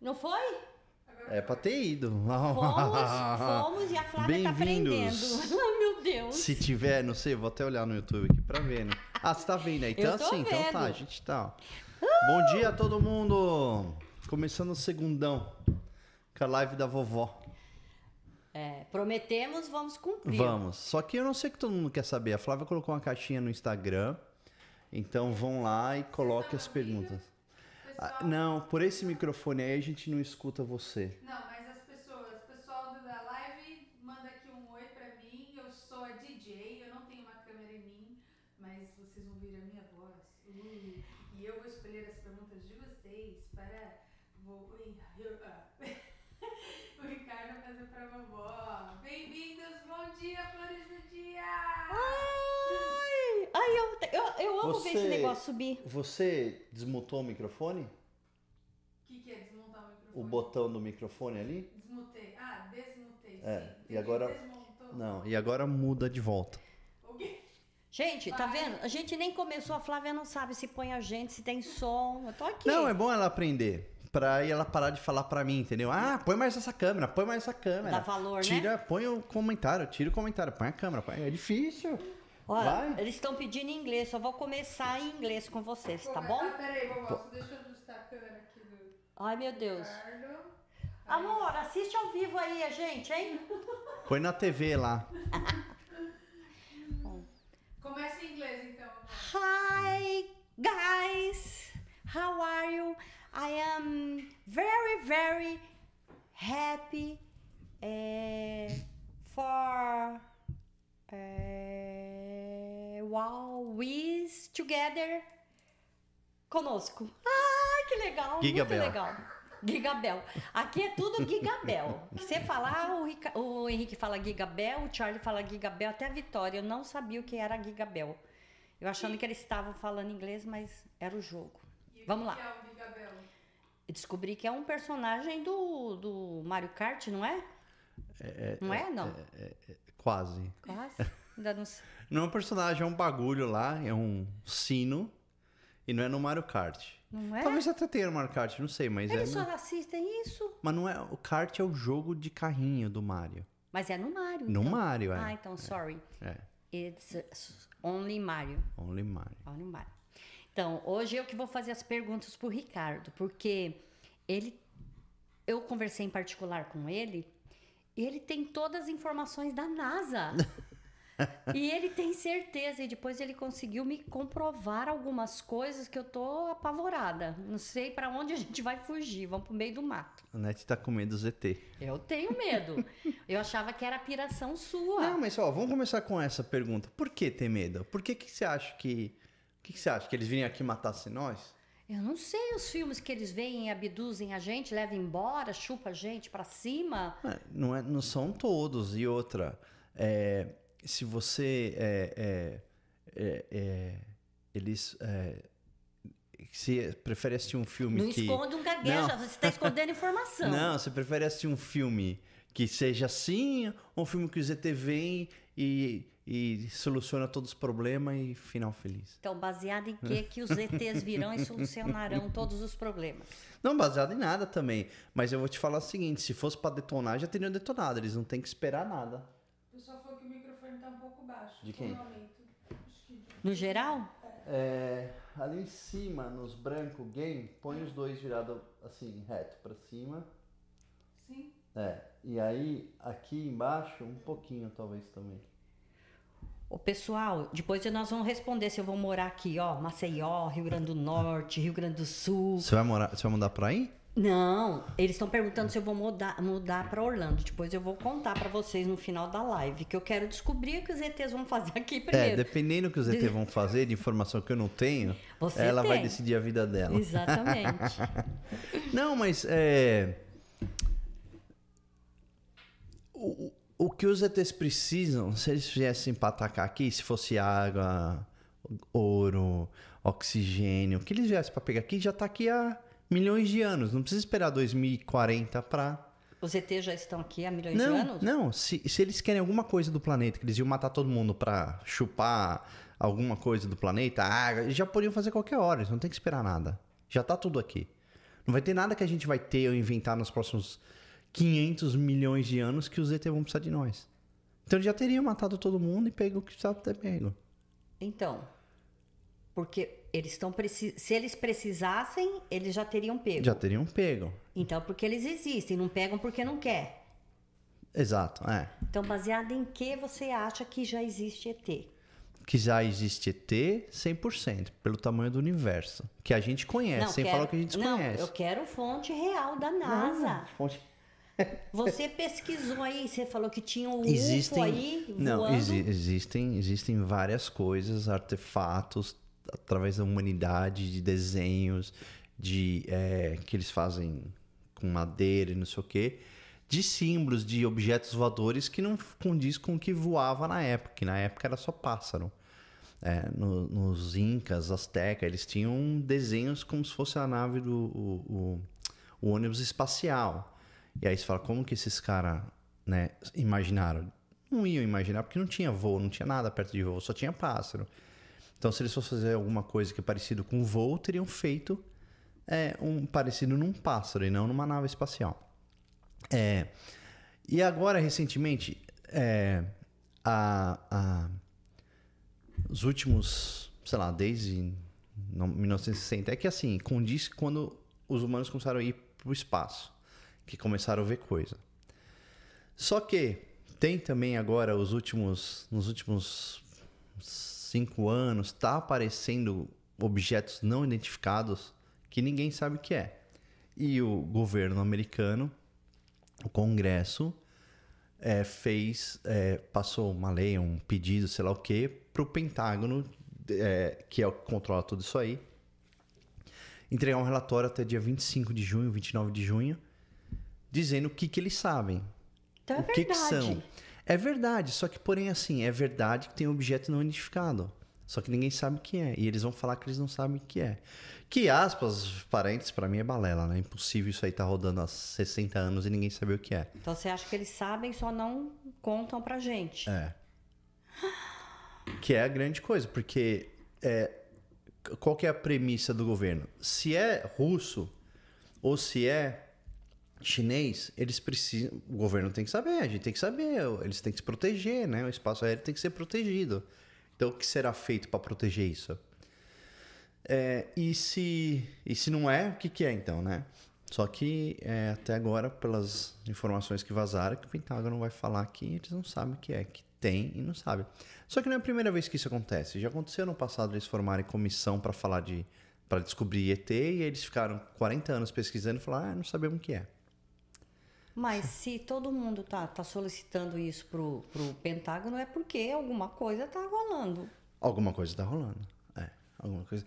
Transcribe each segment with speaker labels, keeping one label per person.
Speaker 1: Não foi?
Speaker 2: É pra ter ido.
Speaker 1: Fomos, fomos e a Flávia tá aprendendo. Ai, meu Deus.
Speaker 2: Se tiver, não sei, vou até olhar no YouTube aqui pra ver, né? Ah, você tá vendo aí? Então
Speaker 1: tô
Speaker 2: assim, então
Speaker 1: vendo.
Speaker 2: tá, a gente tá. ó. Bom dia a todo mundo! Começando o segundão com a live da vovó.
Speaker 1: É, prometemos, vamos cumprir.
Speaker 2: Vamos. Só que eu não sei o que todo mundo quer saber. A Flávia colocou uma caixinha no Instagram. Então vão lá e coloquem as perguntas. Ah, não, por esse microfone aí a gente não escuta você.
Speaker 3: Não, mas as pessoas, o pessoal do- da live manda aqui um oi pra mim. Eu sou a DJ, eu não tenho uma câmera em mim, mas vocês vão ouvir a minha voz. Ui, e eu vou escolher as perguntas de vocês para vo- ui, eu- ah. o Ricardo fazer pra vovó. Bem-vindos, bom dia, flores do dia!
Speaker 1: Ai, ai eu, eu, amo ver esse negócio subir.
Speaker 2: Você desmutou o microfone?
Speaker 3: O que, que é desmontar o microfone?
Speaker 2: O botão do microfone ali?
Speaker 3: Desmutei. Ah, desmutei.
Speaker 2: É,
Speaker 3: sim.
Speaker 2: e agora-
Speaker 3: Desmontou.
Speaker 2: Não, e agora muda de volta.
Speaker 3: O quê?
Speaker 1: Gente, tá vendo? A gente nem começou, a Flávia não sabe se põe a gente, se tem som. Eu tô aqui.
Speaker 2: Não, é bom ela aprender. Pra ela parar de falar pra mim, entendeu? Ah, põe mais essa câmera, põe mais essa câmera.
Speaker 1: Dá valor, né?
Speaker 2: Tira, põe o comentário, tira o comentário, põe a câmera. Põe... É difícil.
Speaker 1: Olha,
Speaker 2: Vai.
Speaker 1: eles estão pedindo em inglês, só vou começar em inglês com vocês, tá bom?
Speaker 3: Ah, peraí, vovó, só deixa eu ajustar a câmera aqui do
Speaker 1: Ai, meu Deus.
Speaker 3: Ricardo.
Speaker 1: Amor, assiste ao vivo aí a gente, hein?
Speaker 2: Põe na TV lá.
Speaker 3: Começa em inglês, então.
Speaker 1: Hi, guys. How are you? I am very, very happy eh, for eh, while we together conosco. Ai, que legal,
Speaker 2: Gigabel.
Speaker 1: muito legal. Gigabel. Aqui é tudo Gigabel. Você falar, o, Rica- o Henrique fala Gigabel, o Charlie fala Gigabel, até a Vitória. Eu não sabia o que era Gigabel. Eu achando que eles estavam falando inglês, mas era o jogo.
Speaker 3: E
Speaker 1: Vamos
Speaker 3: que
Speaker 1: lá.
Speaker 3: que é o Gigabel?
Speaker 1: Eu descobri que é um personagem do, do Mario Kart, não é? não é, não?
Speaker 2: Quase.
Speaker 1: Quase. Ainda não sei.
Speaker 2: Não é um personagem, é um bagulho lá, é um sino. E não é no Mario Kart.
Speaker 1: Não é?
Speaker 2: Talvez até tenha no Mario Kart, não sei, mas
Speaker 1: Eles
Speaker 2: é.
Speaker 1: só
Speaker 2: no-
Speaker 1: assistem isso.
Speaker 2: Mas não é. O kart é o jogo de carrinho do Mario.
Speaker 1: Mas é no Mario.
Speaker 2: No
Speaker 1: então.
Speaker 2: Mario, é.
Speaker 1: Ah, então, sorry.
Speaker 2: É.
Speaker 1: It's only Mario.
Speaker 2: Only Mario.
Speaker 1: Only Mario. Então, hoje eu que vou fazer as perguntas pro Ricardo, porque ele. Eu conversei em particular com ele, e ele tem todas as informações da NASA. e ele tem certeza, e depois ele conseguiu me comprovar algumas coisas que eu tô apavorada. Não sei pra onde a gente vai fugir, vamos pro meio do mato.
Speaker 2: A Net tá com medo do ZT.
Speaker 1: Eu tenho medo. Eu achava que era piração sua.
Speaker 2: Não, mas ó, vamos começar com essa pergunta. Por que ter medo? Por que, que você acha que. O que, que você acha? Que eles vinham aqui matassem nós?
Speaker 1: Eu não sei os filmes que eles veem e abduzem a gente, levam embora, chupa a gente pra cima.
Speaker 2: É, Não, é, não são todos. E outra, é, se você. É, é, é, é, eles. É, se prefere assistir um filme
Speaker 1: Não
Speaker 2: que.
Speaker 1: esconde um gagueja,
Speaker 2: Não.
Speaker 1: você está escondendo informação.
Speaker 2: Não, você prefere assistir um filme que seja assim, ou um filme que o ZT vem e, e soluciona todos os problemas e final feliz?
Speaker 1: Então, baseado em que que os ETs virão e solucionarão todos os problemas?
Speaker 2: Não, baseado em nada também. Mas eu vou te falar o seguinte: se fosse pra detonar, já teriam detonado. Eles não têm que esperar nada.
Speaker 3: O pessoal falou que o microfone tá um pouco baixo.
Speaker 2: De quem?
Speaker 1: No geral?
Speaker 2: É, ali em cima, nos branco game, põe os dois virados assim, reto pra cima.
Speaker 3: Sim.
Speaker 2: É, e aí aqui embaixo, um pouquinho talvez também.
Speaker 1: Ô, pessoal, depois nós vamos responder se eu vou morar aqui, ó, Maceió, Rio Grande do Norte, Rio Grande do Sul.
Speaker 2: Você vai morar, você vai mudar pra aí?
Speaker 1: Não, eles estão perguntando se eu vou mudar, mudar para Orlando. Depois eu vou contar para vocês no final da live, que eu quero descobrir o que os ETs vão fazer aqui
Speaker 2: É,
Speaker 1: primeiro.
Speaker 2: dependendo do que os ET vão fazer, de informação que eu não tenho,
Speaker 1: Você
Speaker 2: ela vai
Speaker 1: tem.
Speaker 2: decidir a vida dela.
Speaker 1: Exatamente.
Speaker 2: Não, mas é. O, o que os ETs precisam, se eles viessem pra atacar aqui, se fosse água, ouro, oxigênio, o que eles viessem pra pegar aqui já tá aqui há milhões de anos. Não precisa esperar 2040 pra.
Speaker 1: Os ETs já estão aqui há milhões de
Speaker 2: Não,
Speaker 1: anos?
Speaker 2: não. Se, se eles querem alguma coisa do planeta, que eles iam matar todo mundo pra chupar alguma coisa do planeta, eles já poderiam fazer qualquer hora, eles não tem que esperar nada. Já tá tudo aqui. Não vai ter nada que a gente vai ter ou inventar nos próximos 500 milhões de anos que os ET vão precisar de nós. Então eles já teriam matado todo mundo e pego o que precisava ter pego.
Speaker 1: Então, porque eles estão se eles precisassem, eles já teriam pego.
Speaker 2: Já teriam pego.
Speaker 1: Então, porque eles existem, não pegam porque não quer.
Speaker 2: Exato, é.
Speaker 1: Então, baseado em que você acha que já existe ET?
Speaker 2: Que já existe ET 100%, pelo tamanho do universo. Que a gente conhece, sem
Speaker 1: quero-
Speaker 2: falar que a gente
Speaker 1: não,
Speaker 2: conhece.
Speaker 1: eu quero fonte real da NASA.
Speaker 2: Fonte-
Speaker 1: Você pesquisou aí, você falou que tinha um
Speaker 2: Existem,
Speaker 1: UFO aí
Speaker 2: não,
Speaker 1: voando.
Speaker 2: exi- existem, existem várias coisas, artefatos através da humanidade, de desenhos, de é, que eles fazem com madeira e não sei o quê, de símbolos de objetos voadores que não condiz com o que voava na época, que na época era só pássaro. É, no- nos incas, azteca, eles tinham desenhos como se fosse a nave do o, o- o ônibus espacial. E aí você fala, como que esses caras né, imaginaram? Não iam imaginar, porque não tinha voo, não tinha nada perto de voo, só tinha pássaro. Então, se eles fossem fazer alguma coisa que é parecido com voo, teriam feito é, um parecido num pássaro e não numa nave espacial. É, e agora, recentemente, é, a, a- os últimos, sei lá, desde não- 1960, é que assim, condiz quando os humanos começaram a ir para o espaço, que começaram a ver coisa. Só que tem também agora os últimos, nos últimos cinco anos, tá aparecendo objetos não identificados que ninguém sabe o que é. E o governo americano, o Congresso, é, fez, é, passou uma lei, um pedido, sei lá o que, para o Pentágono, é, que é o que controla tudo isso aí, entregar um relatório até dia 25 de junho, 29 de junho, dizendo o que, que eles sabem.
Speaker 1: Então é
Speaker 2: o que, que
Speaker 1: verdade.
Speaker 2: são. É verdade, só que, porém, assim, é verdade que tem um objeto não identificado. Só que ninguém sabe o que é. E eles vão falar que eles não sabem o que é. Que, aspas, parentes, pra mim é balela, né? Impossível isso aí tá rodando há 60 anos e ninguém saber o que é.
Speaker 1: Então você acha que eles sabem, só não contam pra gente.
Speaker 2: É. Que é a grande coisa, porque é, qual que é a premissa do governo? Se é russo ou se é chinês, eles precisam. O governo tem que saber, a gente tem que saber, eles têm que se proteger, né? O espaço aéreo tem que ser protegido. Então, o que será feito para proteger isso? É, e, se, e se não é, o que, que é então, né? Só que é, até agora, pelas informações que vazaram, que o Pentágono vai falar que eles não sabem o que é, que tem e não sabe. Só que não é a primeira vez que isso acontece. Já aconteceu no passado eles formarem comissão para falar de para descobrir ET e eles ficaram 40 anos pesquisando e falaram, ah, não sabemos o que é.
Speaker 1: Mas se todo mundo tá, tá solicitando isso pro, pro Pentágono, é porque alguma coisa tá rolando.
Speaker 2: Alguma coisa tá rolando. É, alguma coisa.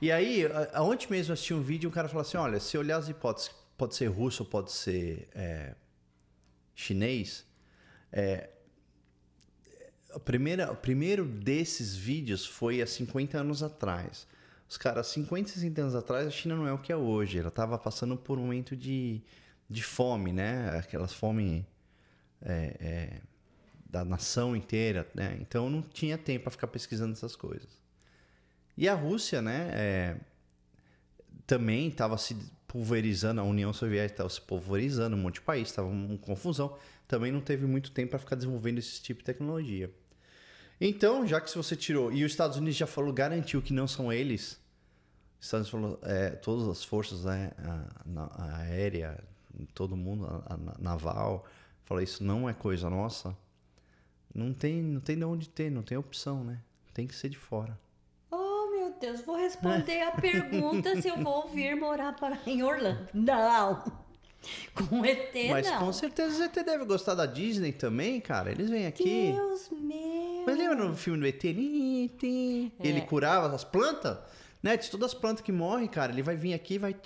Speaker 2: E aí, aonde mesmo eu assisti um vídeo, um cara falou assim: olha, se olhar as hipóteses, pode ser russo, pode ser é, chinês. É, a primeira, o primeiro desses vídeos foi há 50 anos atrás. Os caras, 50, 60 anos atrás, a China não é o que é hoje. Ela estava passando por um momento de, de fome, né? Aquelas fome é, é, da nação inteira, né? Então não tinha tempo para ficar pesquisando essas coisas. E a Rússia, né? é, também estava se pulverizando, a União Soviética estava se pulverizando, um monte de país, estava uma confusão. Também não teve muito tempo para ficar desenvolvendo esse tipo de tecnologia. Então, já que se você tirou, e os Estados Unidos já falou, garantiu que não são eles, os Estados Unidos falou, é, todas as forças né, a, a aérea, todo mundo, a, a naval, falou, isso não é coisa nossa, não tem, não tem de onde ter, não tem opção, né? Tem que ser de fora.
Speaker 1: Oh, meu Deus, vou responder a pergunta se eu vou vir morar para, em Orlando. Não! Com ET,
Speaker 2: Mas
Speaker 1: não.
Speaker 2: com certeza você deve gostar da Disney também, cara. Eles vêm aqui.
Speaker 1: Deus meu!
Speaker 2: Mas lembra no filme do ET? Ele
Speaker 1: É.
Speaker 2: curava as plantas? Né? De todas as plantas que morrem, cara. Ele vai vir aqui, vai,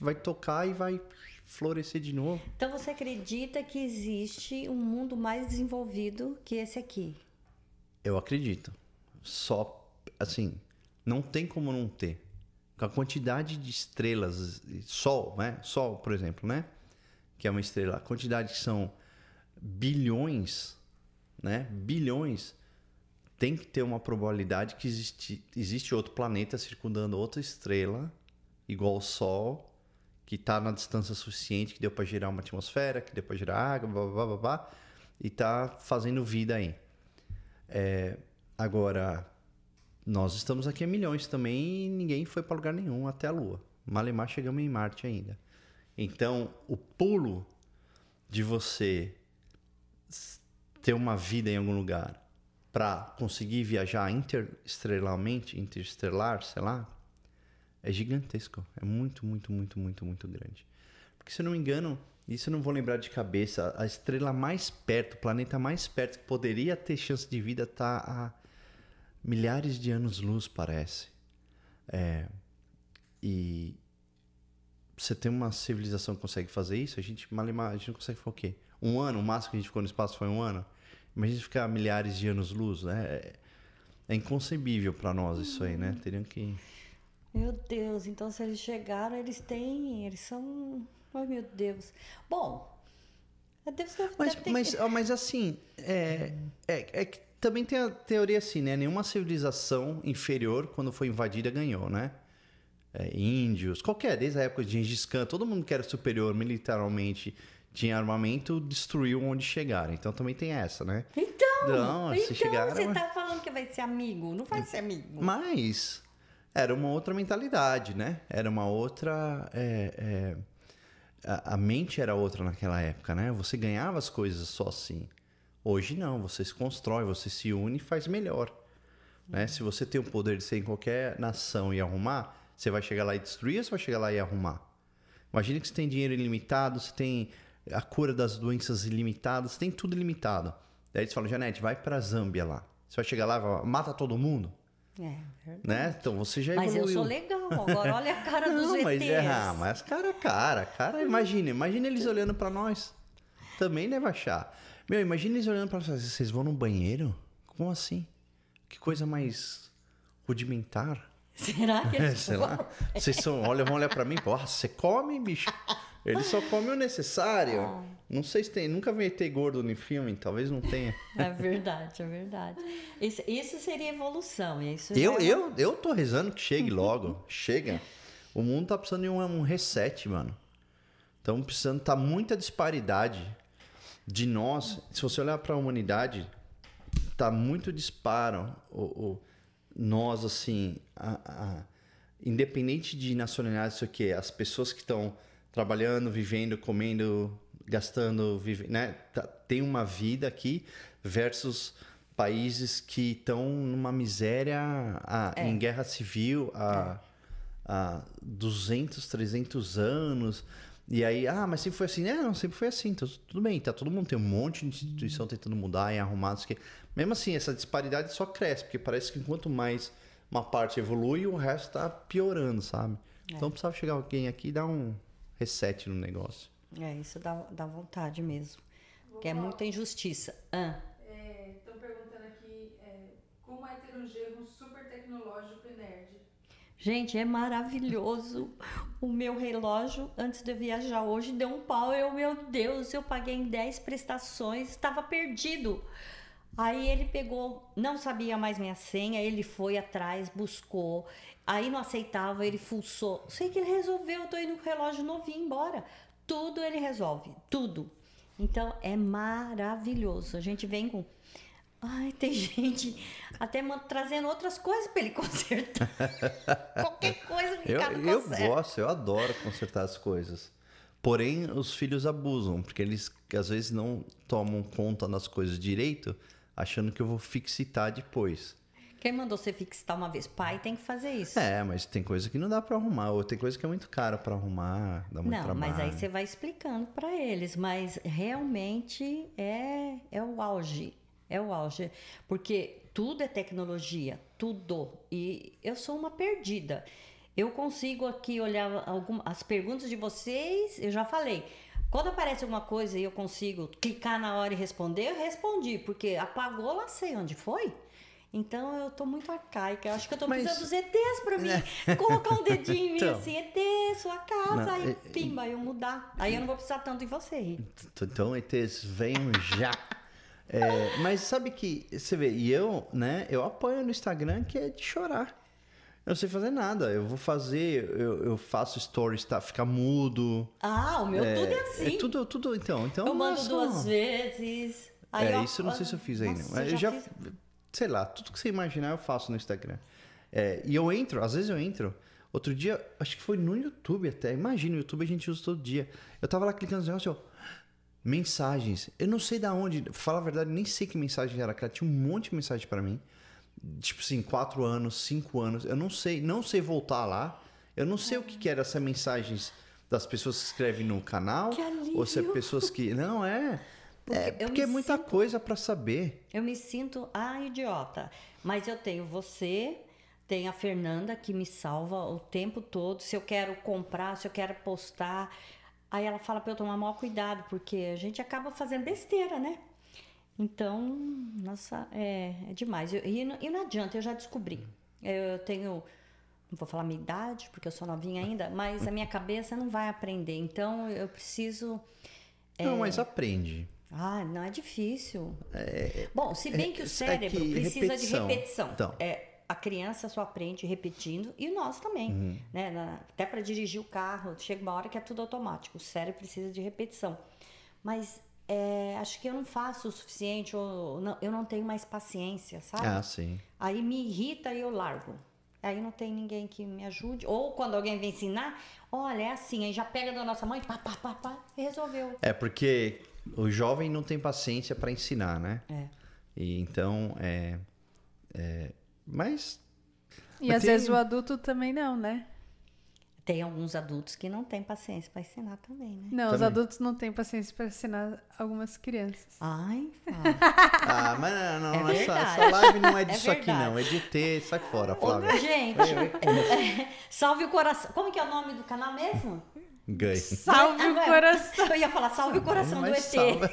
Speaker 2: vai tocar e vai florescer de novo.
Speaker 1: Então você acredita que existe um mundo mais desenvolvido que esse aqui?
Speaker 2: Eu acredito. Só, assim, não tem como não ter. Com a quantidade de estrelas, Sol, né? Sol, por exemplo, né? Que é uma estrela. A quantidade que são bilhões, né? Bilhões. Tem que ter uma probabilidade que existe, existe outro planeta circundando outra estrela, igual ao Sol, que tá na distância suficiente, que deu para gerar uma atmosfera, que deu para gerar água, blá, blá, blá, blá, e tá fazendo vida aí. É, agora, nós estamos aqui há milhões também e ninguém foi para lugar nenhum até a Lua. Malemar chegamos em Marte ainda. Então, o pulo de você ter uma vida em algum lugar para conseguir viajar interestrelarmente, interestelar, sei lá, é gigantesco. É muito, muito, muito, muito, muito grande. Porque se eu não me engano, isso eu não vou lembrar de cabeça, a estrela mais perto, o planeta mais perto que poderia ter chance de vida está a milhares de anos-luz, parece. É, e você tem uma civilização que consegue fazer isso, a gente, malemar, a gente não consegue fazer o quê? Um ano, o máximo que a gente ficou no espaço foi um ano. Imagina ficar milhares de anos-luz, né? É, é inconcebível para nós isso aí, né? Teriam que...
Speaker 1: Meu Deus, então se eles chegaram, eles têm. Eles são. Ai, meu Deus. Bom, Deus deve,
Speaker 2: Mas,
Speaker 1: deve ter
Speaker 2: mas, ó, mas assim, é, é, é que também tem a teoria assim, né? Nenhuma civilização inferior, quando foi invadida, ganhou, né? É, índios, qualquer, desde a época de Gengis Khan, todo mundo que era superior militarmente, tinha armamento, destruiu onde chegaram. Então também tem essa, né?
Speaker 1: Então,
Speaker 2: Não, se
Speaker 1: então
Speaker 2: chegaram-
Speaker 1: você tá falando que vai ser amigo. Não vai ser amigo.
Speaker 2: Mas era uma outra mentalidade, né? Era uma outra. é, é, a, a mente era outra naquela época, né? Você ganhava as coisas só assim. Hoje não, você se constrói, você se une e faz melhor. Né? Se você tem o poder de ser em qualquer nação e arrumar, você vai chegar lá e destruir ou você vai chegar lá e arrumar? Imagina que você tem dinheiro ilimitado, você tem a cura das doenças ilimitadas, você tem tudo ilimitado. Daí você fala, Janete, vai pra Zâmbia lá. Você vai chegar lá e mata todo mundo?
Speaker 1: É, verdade.
Speaker 2: né? Então você já
Speaker 1: Mas eu
Speaker 2: evoluiu.
Speaker 1: sou legal. Agora olha a cara dos
Speaker 2: Não, mas,
Speaker 1: ETs.
Speaker 2: é, ah, mas cara, cara, cara, imagina, imagina eles olhando pra nós. Também deve achar. Meu, imagina eles olhando pra nós. Vocês vão no banheiro? Como assim? Que coisa mais rudimentar.
Speaker 1: Será que
Speaker 2: É,
Speaker 1: eles
Speaker 2: sei lá. Vocês são, olha, vão olhar pra mim, porra, você come, bicho? Ele só come o necessário.
Speaker 1: Ah.
Speaker 2: Não sei se tem, nunca vi ter gordo no filme, talvez não tenha.
Speaker 1: É verdade, é verdade. Isso, isso seria evolução. e Isso
Speaker 2: Eu,
Speaker 1: é
Speaker 2: eu, eu tô rezando que chegue logo. Chega. O mundo tá precisando de um, um reset, mano. Estamos precisando. Tá muita disparidade de nós. Se você olhar para a humanidade, tá muito disparo. O, o- nós, assim, a- a- independente de nacionalidade, isso aqui, as pessoas que estão trabalhando, vivendo, comendo, gastando, vive, né? Tá- tem uma vida aqui versus países que estão numa miséria a- em guerra civil há, há 200, 300 anos. E aí, ah, mas sempre foi assim. É, não, sempre foi assim. Então, tudo bem, tá? Todo mundo tem um monte de instituição tentando mudar e arrumar. quê. Mesmo assim, essa disparidade só cresce, porque parece que quanto mais uma parte evolui, o resto tá piorando, sabe? Então precisava chegar alguém aqui e dar um reset no negócio.
Speaker 1: É, isso dá, dá vontade mesmo. Que é muita injustiça. Ah,
Speaker 3: Estão perguntando aqui é, como é ter um gerro super tecnológico e nerd.
Speaker 1: gente, é maravilhoso. O meu relógio, antes de eu viajar hoje, deu um pau. Eu, meu Deus, eu paguei em 10 prestações, estava perdido. Aí ele pegou, não sabia mais minha senha, ele foi atrás, buscou. Aí não aceitava, ele fuçou. Sei que ele resolveu, eu tô indo com o relógio novinho embora. Tudo ele resolve, tudo. Então é maravilhoso. A gente vem com. Ai, tem gente até trazendo outras coisas para ele consertar. Qualquer coisa que o
Speaker 2: Eu, eu gosto, eu adoro consertar as coisas. Porém, os filhos abusam, porque eles às vezes não tomam conta das coisas direito, achando que eu vou fixitar depois.
Speaker 1: Quem mandou você fixar uma vez? Pai tem que fazer isso.
Speaker 2: É, mas tem coisa que não dá pra arrumar, ou tem coisa que é muito cara pra arrumar, dá muito
Speaker 1: Não,
Speaker 2: trabalho.
Speaker 1: mas aí você vai explicando para eles, mas realmente é, é o auge, é o auge, porque tudo é tecnologia, tudo. E eu sou uma perdida. Eu consigo aqui olhar alguma, as perguntas de vocês, eu já falei. Quando aparece alguma coisa e eu consigo clicar na hora e responder, eu respondi, porque apagou, lá sei onde foi. Então eu tô muito arcaica. Eu acho que eu tô
Speaker 2: Mas-
Speaker 1: precisando dos ETs pra mim colocar um dedinho em mim
Speaker 2: Então.
Speaker 1: assim, ET, sua casa,
Speaker 2: Não,
Speaker 1: aí
Speaker 2: é-
Speaker 1: pimba, eu mudar. Aí eu não vou precisar tanto de você.
Speaker 2: Então, ETs, venham já. É, mas sabe que, você vê, e eu, né, eu apoio no Instagram que é de chorar. Eu não sei fazer nada. Eu vou fazer, eu, eu faço stories, tá? Ficar mudo.
Speaker 1: Ah, o meu tudo é assim.
Speaker 2: É tudo, tudo, então. então
Speaker 1: eu mando
Speaker 2: é só-
Speaker 1: duas vezes.
Speaker 2: É,
Speaker 1: eu-
Speaker 2: isso eu não sei se eu fiz ainda.
Speaker 1: Nossa,
Speaker 2: Mas
Speaker 1: eu
Speaker 2: eu já,
Speaker 1: fiz.
Speaker 2: Sei lá, tudo que você imaginar eu faço no Instagram. É, e eu entro, às vezes eu entro. Outro dia, acho que foi no YouTube até. Imagina, o YouTube a gente usa todo dia. Eu tava lá clicando no negócio, ó, mensagens. Eu não sei da onde, fala a verdade, nem sei que mensagem era aquela. Tinha um monte de mensagem pra mim. Tipo assim, quatro anos, cinco anos. Eu não sei, não sei voltar lá. Eu não sei o que, que era essas mensagens das pessoas que escrevem no canal.
Speaker 1: Que
Speaker 2: ou se é
Speaker 1: alívio.
Speaker 2: pessoas que. Não, é. É
Speaker 1: eu
Speaker 2: porque é muita
Speaker 1: sinto-
Speaker 2: coisa pra saber.
Speaker 1: Eu me sinto a idiota. Mas eu tenho você, tem a Fernanda que me salva o tempo todo. Se eu quero comprar, se eu quero postar. Aí ela fala pra eu tomar maior cuidado, porque a gente acaba fazendo besteira, né? Então, nossa, é, é demais. Eu- e, não, e não adianta, eu já descobri. Eu tenho. Não vou falar minha idade, porque eu sou novinha ainda, mas a minha cabeça não vai aprender. Então, eu preciso.
Speaker 2: Não, mas aprende.
Speaker 1: Ah, não é difícil. Bom, se bem que
Speaker 2: é
Speaker 1: o cérebro
Speaker 2: que
Speaker 1: precisa
Speaker 2: repetição.
Speaker 1: de repetição.
Speaker 2: Então.
Speaker 1: É, a criança só aprende repetindo e nós também.
Speaker 2: Uhum.
Speaker 1: Né? Na- até para dirigir o carro, chega uma hora que é tudo automático. O cérebro precisa de repetição. Mas é, acho que eu não faço o suficiente, ou não- eu não tenho mais paciência, sabe?
Speaker 2: Ah, sim.
Speaker 1: Aí me irrita e eu largo. Aí não tem ninguém que me ajude. Ou quando alguém vem ensinar, olha, é assim, aí já pega da nossa mãe, pá, pá, pá, pá, e resolveu.
Speaker 2: É porque o jovem não tem paciência pra ensinar, né?
Speaker 1: É.
Speaker 2: E então, é. é mas.
Speaker 4: E
Speaker 2: Mas
Speaker 4: às
Speaker 2: tem-
Speaker 4: vezes o adulto também não, né?
Speaker 1: Tem alguns adultos que não têm paciência para ensinar também, né?
Speaker 4: Não, os
Speaker 2: Também.
Speaker 4: adultos não têm paciência para ensinar algumas crianças.
Speaker 1: Ai.
Speaker 2: Ah, mas não, não,
Speaker 1: É
Speaker 2: essa,
Speaker 1: verdade.
Speaker 2: essa live não é
Speaker 1: É
Speaker 2: disso aqui,
Speaker 1: verdade.
Speaker 2: não. É de ter. Sai fora,
Speaker 1: Ô,
Speaker 2: Flávia.
Speaker 1: gente, é, salve o coração. Como que é o nome do canal mesmo?
Speaker 2: Ganhe.
Speaker 4: Salve o coração!
Speaker 1: Eu ia falar salve o coração do
Speaker 2: Mas
Speaker 1: ET.
Speaker 2: salva.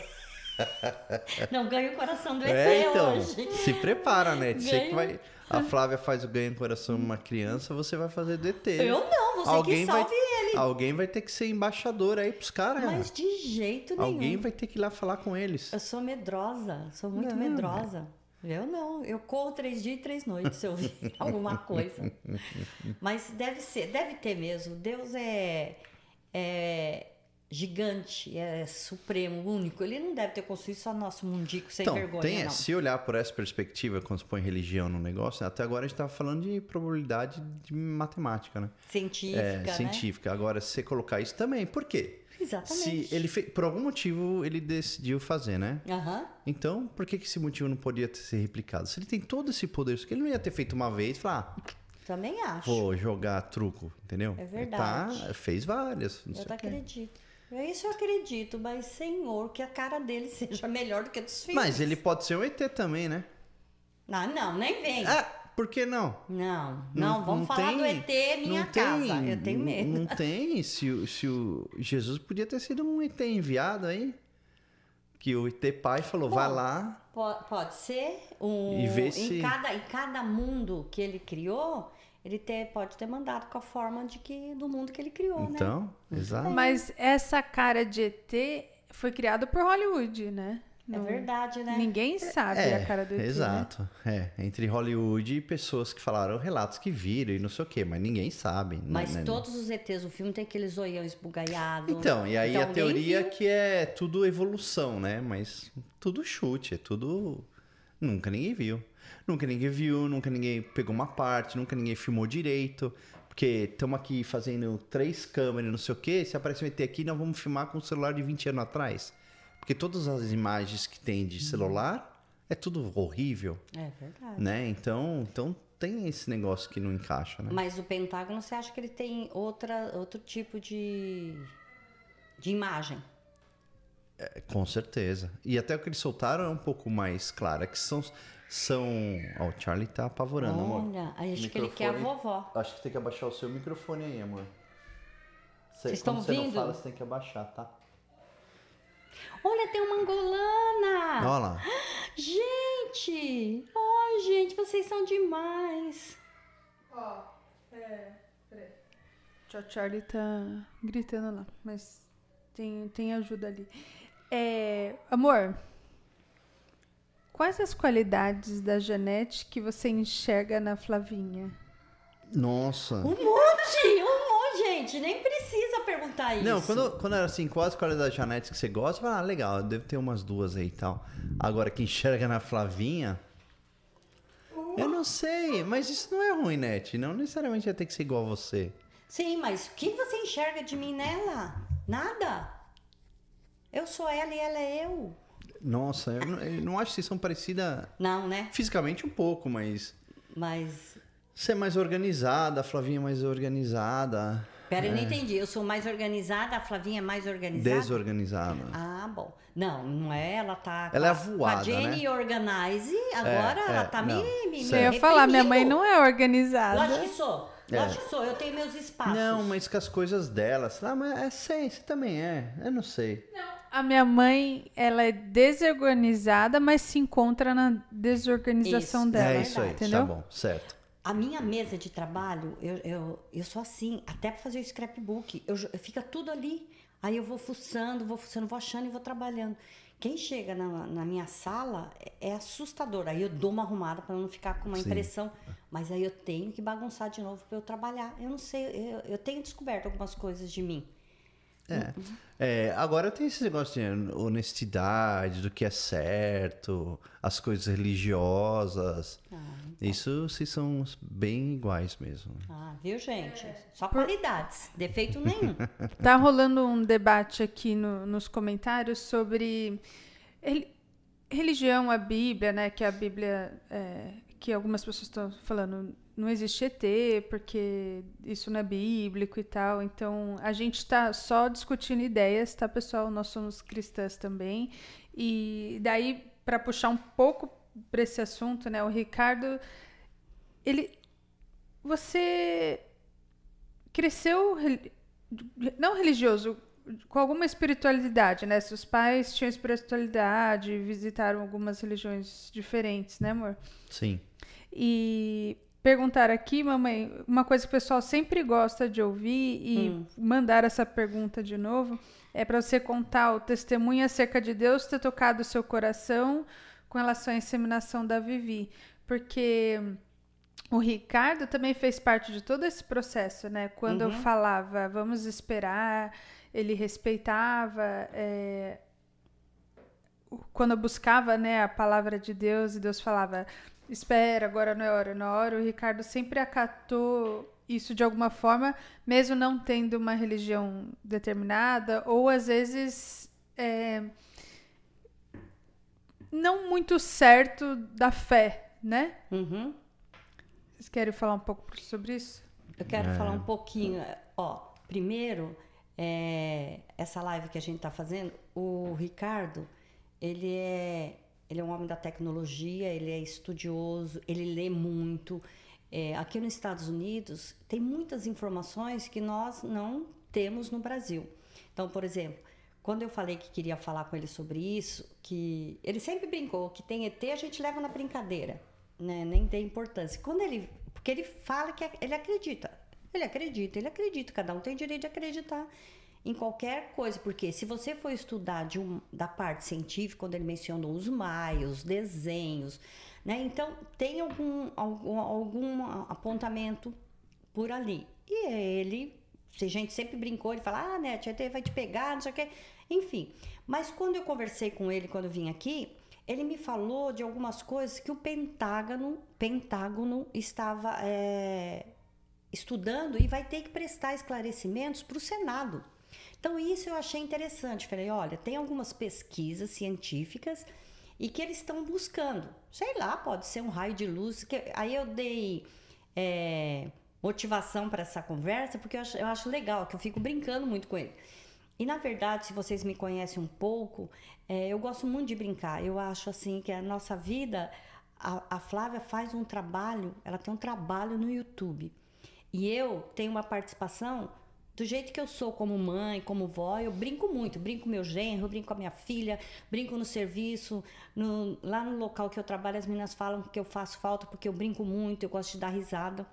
Speaker 1: Não, ganha o coração do
Speaker 2: É,
Speaker 1: ET
Speaker 2: então.
Speaker 1: hoje.
Speaker 2: Se prepara, né? Você que vai. A Flávia faz o ganho no coração de uma criança, você vai fazer do ET.
Speaker 1: Eu não, você
Speaker 2: alguém
Speaker 1: que
Speaker 2: vai,
Speaker 1: salve ele.
Speaker 2: Alguém vai ter que ser embaixador aí pros caras.
Speaker 1: Mas de jeito nenhum.
Speaker 2: Alguém vai ter que ir lá falar com eles.
Speaker 1: Eu sou medrosa, sou muito
Speaker 2: Não,
Speaker 1: medrosa. Eu não, eu corro três dias e três noites se eu ver alguma coisa. Mas deve ser, deve ter mesmo. Deus é, é gigante, é supremo, único. Ele não deve ter construído só nosso mundico sem
Speaker 2: Então,
Speaker 1: vergonha,
Speaker 2: tem,
Speaker 1: não.
Speaker 2: se olhar por essa perspectiva, quando se põe religião no negócio, até agora a gente estava falando de probabilidade de matemática, né?
Speaker 1: Científica,
Speaker 2: é,
Speaker 1: né?
Speaker 2: científica. Agora, se você colocar isso também, por quê?
Speaker 1: Exatamente.
Speaker 2: Se ele fez, por algum motivo ele decidiu fazer, né?
Speaker 1: Aham.
Speaker 2: Então, por que, que esse motivo não podia ter ser replicado? Se ele tem todo esse poder, porque ele não ia ter feito uma vez e falar, ah,
Speaker 1: Também acho.
Speaker 2: vou jogar truco, entendeu?
Speaker 1: É
Speaker 2: Ele
Speaker 1: verdade.
Speaker 2: Tá, fez várias. Não
Speaker 1: Eu
Speaker 2: sei
Speaker 1: acredito. É Isso eu acredito, mas Senhor, que a cara dele seja melhor do que a dos filhos.
Speaker 2: Mas ele pode ser um ET também, né?
Speaker 1: Não, não, nem vem.
Speaker 2: Ah, por que não?
Speaker 1: Não, não, vamos falar do ET minha
Speaker 2: não tem-
Speaker 1: casa. Eu tenho
Speaker 2: não-
Speaker 1: medo.
Speaker 2: Não tem. Se, se o Jesus podia ter sido um ET enviado aí. Que o ET pai falou, vai lá.
Speaker 1: Po- Pode ser. Um,
Speaker 2: E ver
Speaker 1: em,
Speaker 2: se-
Speaker 1: cada, em cada mundo que ele criou, ele ter, pode ter mandado com a forma de que, do mundo que ele criou, né?
Speaker 2: Então, exato.
Speaker 4: Mas essa cara de ET foi criada por Hollywood, né?
Speaker 1: É verdade, né?
Speaker 4: Ninguém sabe
Speaker 2: É,
Speaker 4: a cara do ET. né?
Speaker 2: exato. É, entre Hollywood e pessoas que falaram relatos que viram e não sei o quê, mas ninguém sabe. né,
Speaker 1: Mas
Speaker 2: né?
Speaker 1: todos os ETs do filme tem aquele zoião esbugalhado.
Speaker 2: Então, e aí
Speaker 1: Então,
Speaker 2: a teoria
Speaker 1: viu.
Speaker 2: que é tudo evolução, né? Mas tudo chute, é tudo. Nunca ninguém viu. Nunca ninguém viu, nunca ninguém pegou uma parte, nunca ninguém filmou direito. Porque estamos aqui fazendo três câmeras, não sei o quê. Se aparecer um ET aqui, nós vamos filmar com um celular de 20 anos atrás. Porque todas as imagens que tem de celular é tudo horrível,
Speaker 1: É verdade.
Speaker 2: né? Então, então tem esse negócio que não encaixa, né?
Speaker 1: Mas o Pentágono, você acha que ele tem outra, outro tipo de, de imagem?
Speaker 2: É, Com certeza. E até o que eles soltaram é um pouco mais claro. É que são. são... Ó, o Charlie tá apavorando, amor.
Speaker 1: Olha, acho que ele quer a vovó.
Speaker 2: Acho que tem que abaixar o seu microfone aí, amor. Cê-
Speaker 1: Vocês estão
Speaker 2: quando você não fala, você tem que abaixar, tá?
Speaker 1: Olha, tem uma angolana!
Speaker 2: Olha lá.
Speaker 1: Gente! Ai, gente, vocês são demais!
Speaker 3: Ó, é. Peraí.
Speaker 4: O Charlie tá gritando lá, mas tem, tem ajuda ali. É, amor, quais as qualidades da Janete que você enxerga na Flavinha?
Speaker 2: Nossa.
Speaker 1: Um monte, um monte, gente. Nem precisa perguntar isso.
Speaker 2: Não, quando, quando era assim, quais qualidades Janete que você gosta, fala, ah, legal, deve ter umas duas aí e tal. Agora, que enxerga na Flavinha. Eu não sei, mas isso não é ruim, Net. Não necessariamente vai ter que ser igual a você.
Speaker 1: Sim, mas o que você enxerga de mim nela? Nada. Eu sou ela e ela é eu.
Speaker 2: Nossa, eu não, eu não acho que vocês são parecidas
Speaker 1: Não, né?
Speaker 2: fisicamente um pouco, mas.
Speaker 1: Mas.
Speaker 2: Você é mais organizada, a Flavinha é mais organizada.
Speaker 1: Pera, eu não entendi. Eu sou mais organizada, a Flavinha é mais organizada?
Speaker 2: Desorganizada.
Speaker 1: Ah, bom. Não, não é. Ela tá.
Speaker 2: Ela é
Speaker 1: com a- a Jane
Speaker 2: né?
Speaker 1: Organize, agora
Speaker 2: É,
Speaker 1: ela
Speaker 2: é,
Speaker 1: tá
Speaker 2: não,
Speaker 1: me. me.
Speaker 4: Eu ia falar, minha mãe não é organizada.
Speaker 1: Lógico que sou.
Speaker 2: É.
Speaker 1: Lógico que sou. Eu tenho meus espaços.
Speaker 2: Não, mas com as coisas dela. sei lá, mas é sei, você também é. Eu não sei.
Speaker 4: A minha mãe, ela é desorganizada, mas se encontra na desorganização
Speaker 1: Isso.
Speaker 4: dela.
Speaker 2: é isso aí,
Speaker 4: entendeu?
Speaker 2: tá bom, certo.
Speaker 1: A minha mesa de trabalho, eu, eu, eu sou assim, até pra fazer o scrapbook. Eu, jo- fica tudo ali. Aí eu vou fuçando, vou fuçando, vou achando e vou trabalhando. Quem chega na, na minha sala é, é assustador. Aí eu dou uma arrumada para não ficar com uma
Speaker 2: Sim.
Speaker 1: impressão. Mas aí eu tenho que bagunçar de novo para eu trabalhar. Eu não sei, eu, eu tenho descoberto algumas coisas de mim.
Speaker 2: É. É, agora tem esse negócio de honestidade, do que é certo, as coisas religiosas. Isso vocês são bem iguais mesmo.
Speaker 1: Ah, viu, gente? Só qualidades, defeito nenhum.
Speaker 4: Tá rolando um debate aqui no- nos comentários sobre reli- religião, a Bíblia, né? Que a Bíblia, é, que algumas pessoas estão falando, não existe ET, porque isso não é bíblico e tal. Então, a gente está só discutindo ideias, tá, pessoal? Nós somos cristãs também. E daí, para puxar um pouco para esse assunto, né? O Ricardo, ele... Você cresceu não religioso, com alguma espiritualidade, né? Seus pais tinham espiritualidade, visitaram algumas religiões diferentes, né, amor?
Speaker 2: Sim.
Speaker 4: E perguntar aqui, mamãe, uma coisa que o pessoal sempre gosta de ouvir e mandar essa pergunta de novo é para você contar o testemunho acerca de Deus ter tocado o seu coração com relação à inseminação da Vivi, porque o Ricardo também fez parte de todo esse processo, né? Quando eu falava, vamos esperar, ele respeitava. é, Quando eu buscava, né, a palavra de Deus e Deus falava, espera, agora não é hora, não é hora, o Ricardo sempre acatou isso de alguma forma, mesmo não tendo uma religião determinada, ou às vezes é, não muito certo da fé, né?
Speaker 1: Uhum.
Speaker 4: Vocês querem falar um pouco sobre isso?
Speaker 1: Eu quero falar um pouquinho. Ó, primeiro, é, essa live que a gente está fazendo, o Ricardo, ele é, ele é um homem da tecnologia, ele é estudioso, ele lê muito. É, aqui nos Estados Unidos, tem muitas informações que nós não temos no Brasil. Então, por exemplo, quando eu falei que queria falar com ele sobre isso, que ele sempre brincou que tem ET, a gente leva na brincadeira, né? Nem tem importância. Quando ele, porque ele fala que ele acredita, ele acredita, ele acredita. Cada um tem direito de acreditar em qualquer coisa, porque se você for estudar um, da parte científica, quando ele mencionou os maios, os desenhos, né? Então tem algum, algum, algum apontamento por ali. E ele, se a gente sempre brincou, ele fala, ah, né, tia Tê vai te pegar, não sei o quê. Enfim, mas quando eu conversei com ele, quando vim aqui, ele me falou de algumas coisas que o Pentágono, Pentágono estava é, estudando e vai ter que prestar esclarecimentos para o Senado. Então, isso eu achei interessante. Falei, olha, tem algumas pesquisas científicas e que eles estão buscando. Sei lá, pode ser um raio de luz. Que... Aí eu dei é, motivação para essa conversa, porque eu acho, eu acho legal, que eu fico brincando muito com ele. E na verdade, se vocês me conhecem um pouco, é, eu gosto muito de brincar. Eu acho assim que a nossa vida, a, a Flávia faz um trabalho, ela tem um trabalho no YouTube. E eu tenho uma participação do jeito que eu sou como mãe, como vó, eu brinco muito, brinco com meu genro, brinco com a minha filha, brinco no serviço, no- lá no local que eu trabalho, as meninas falam que eu faço falta porque eu brinco muito, eu gosto de dar risada.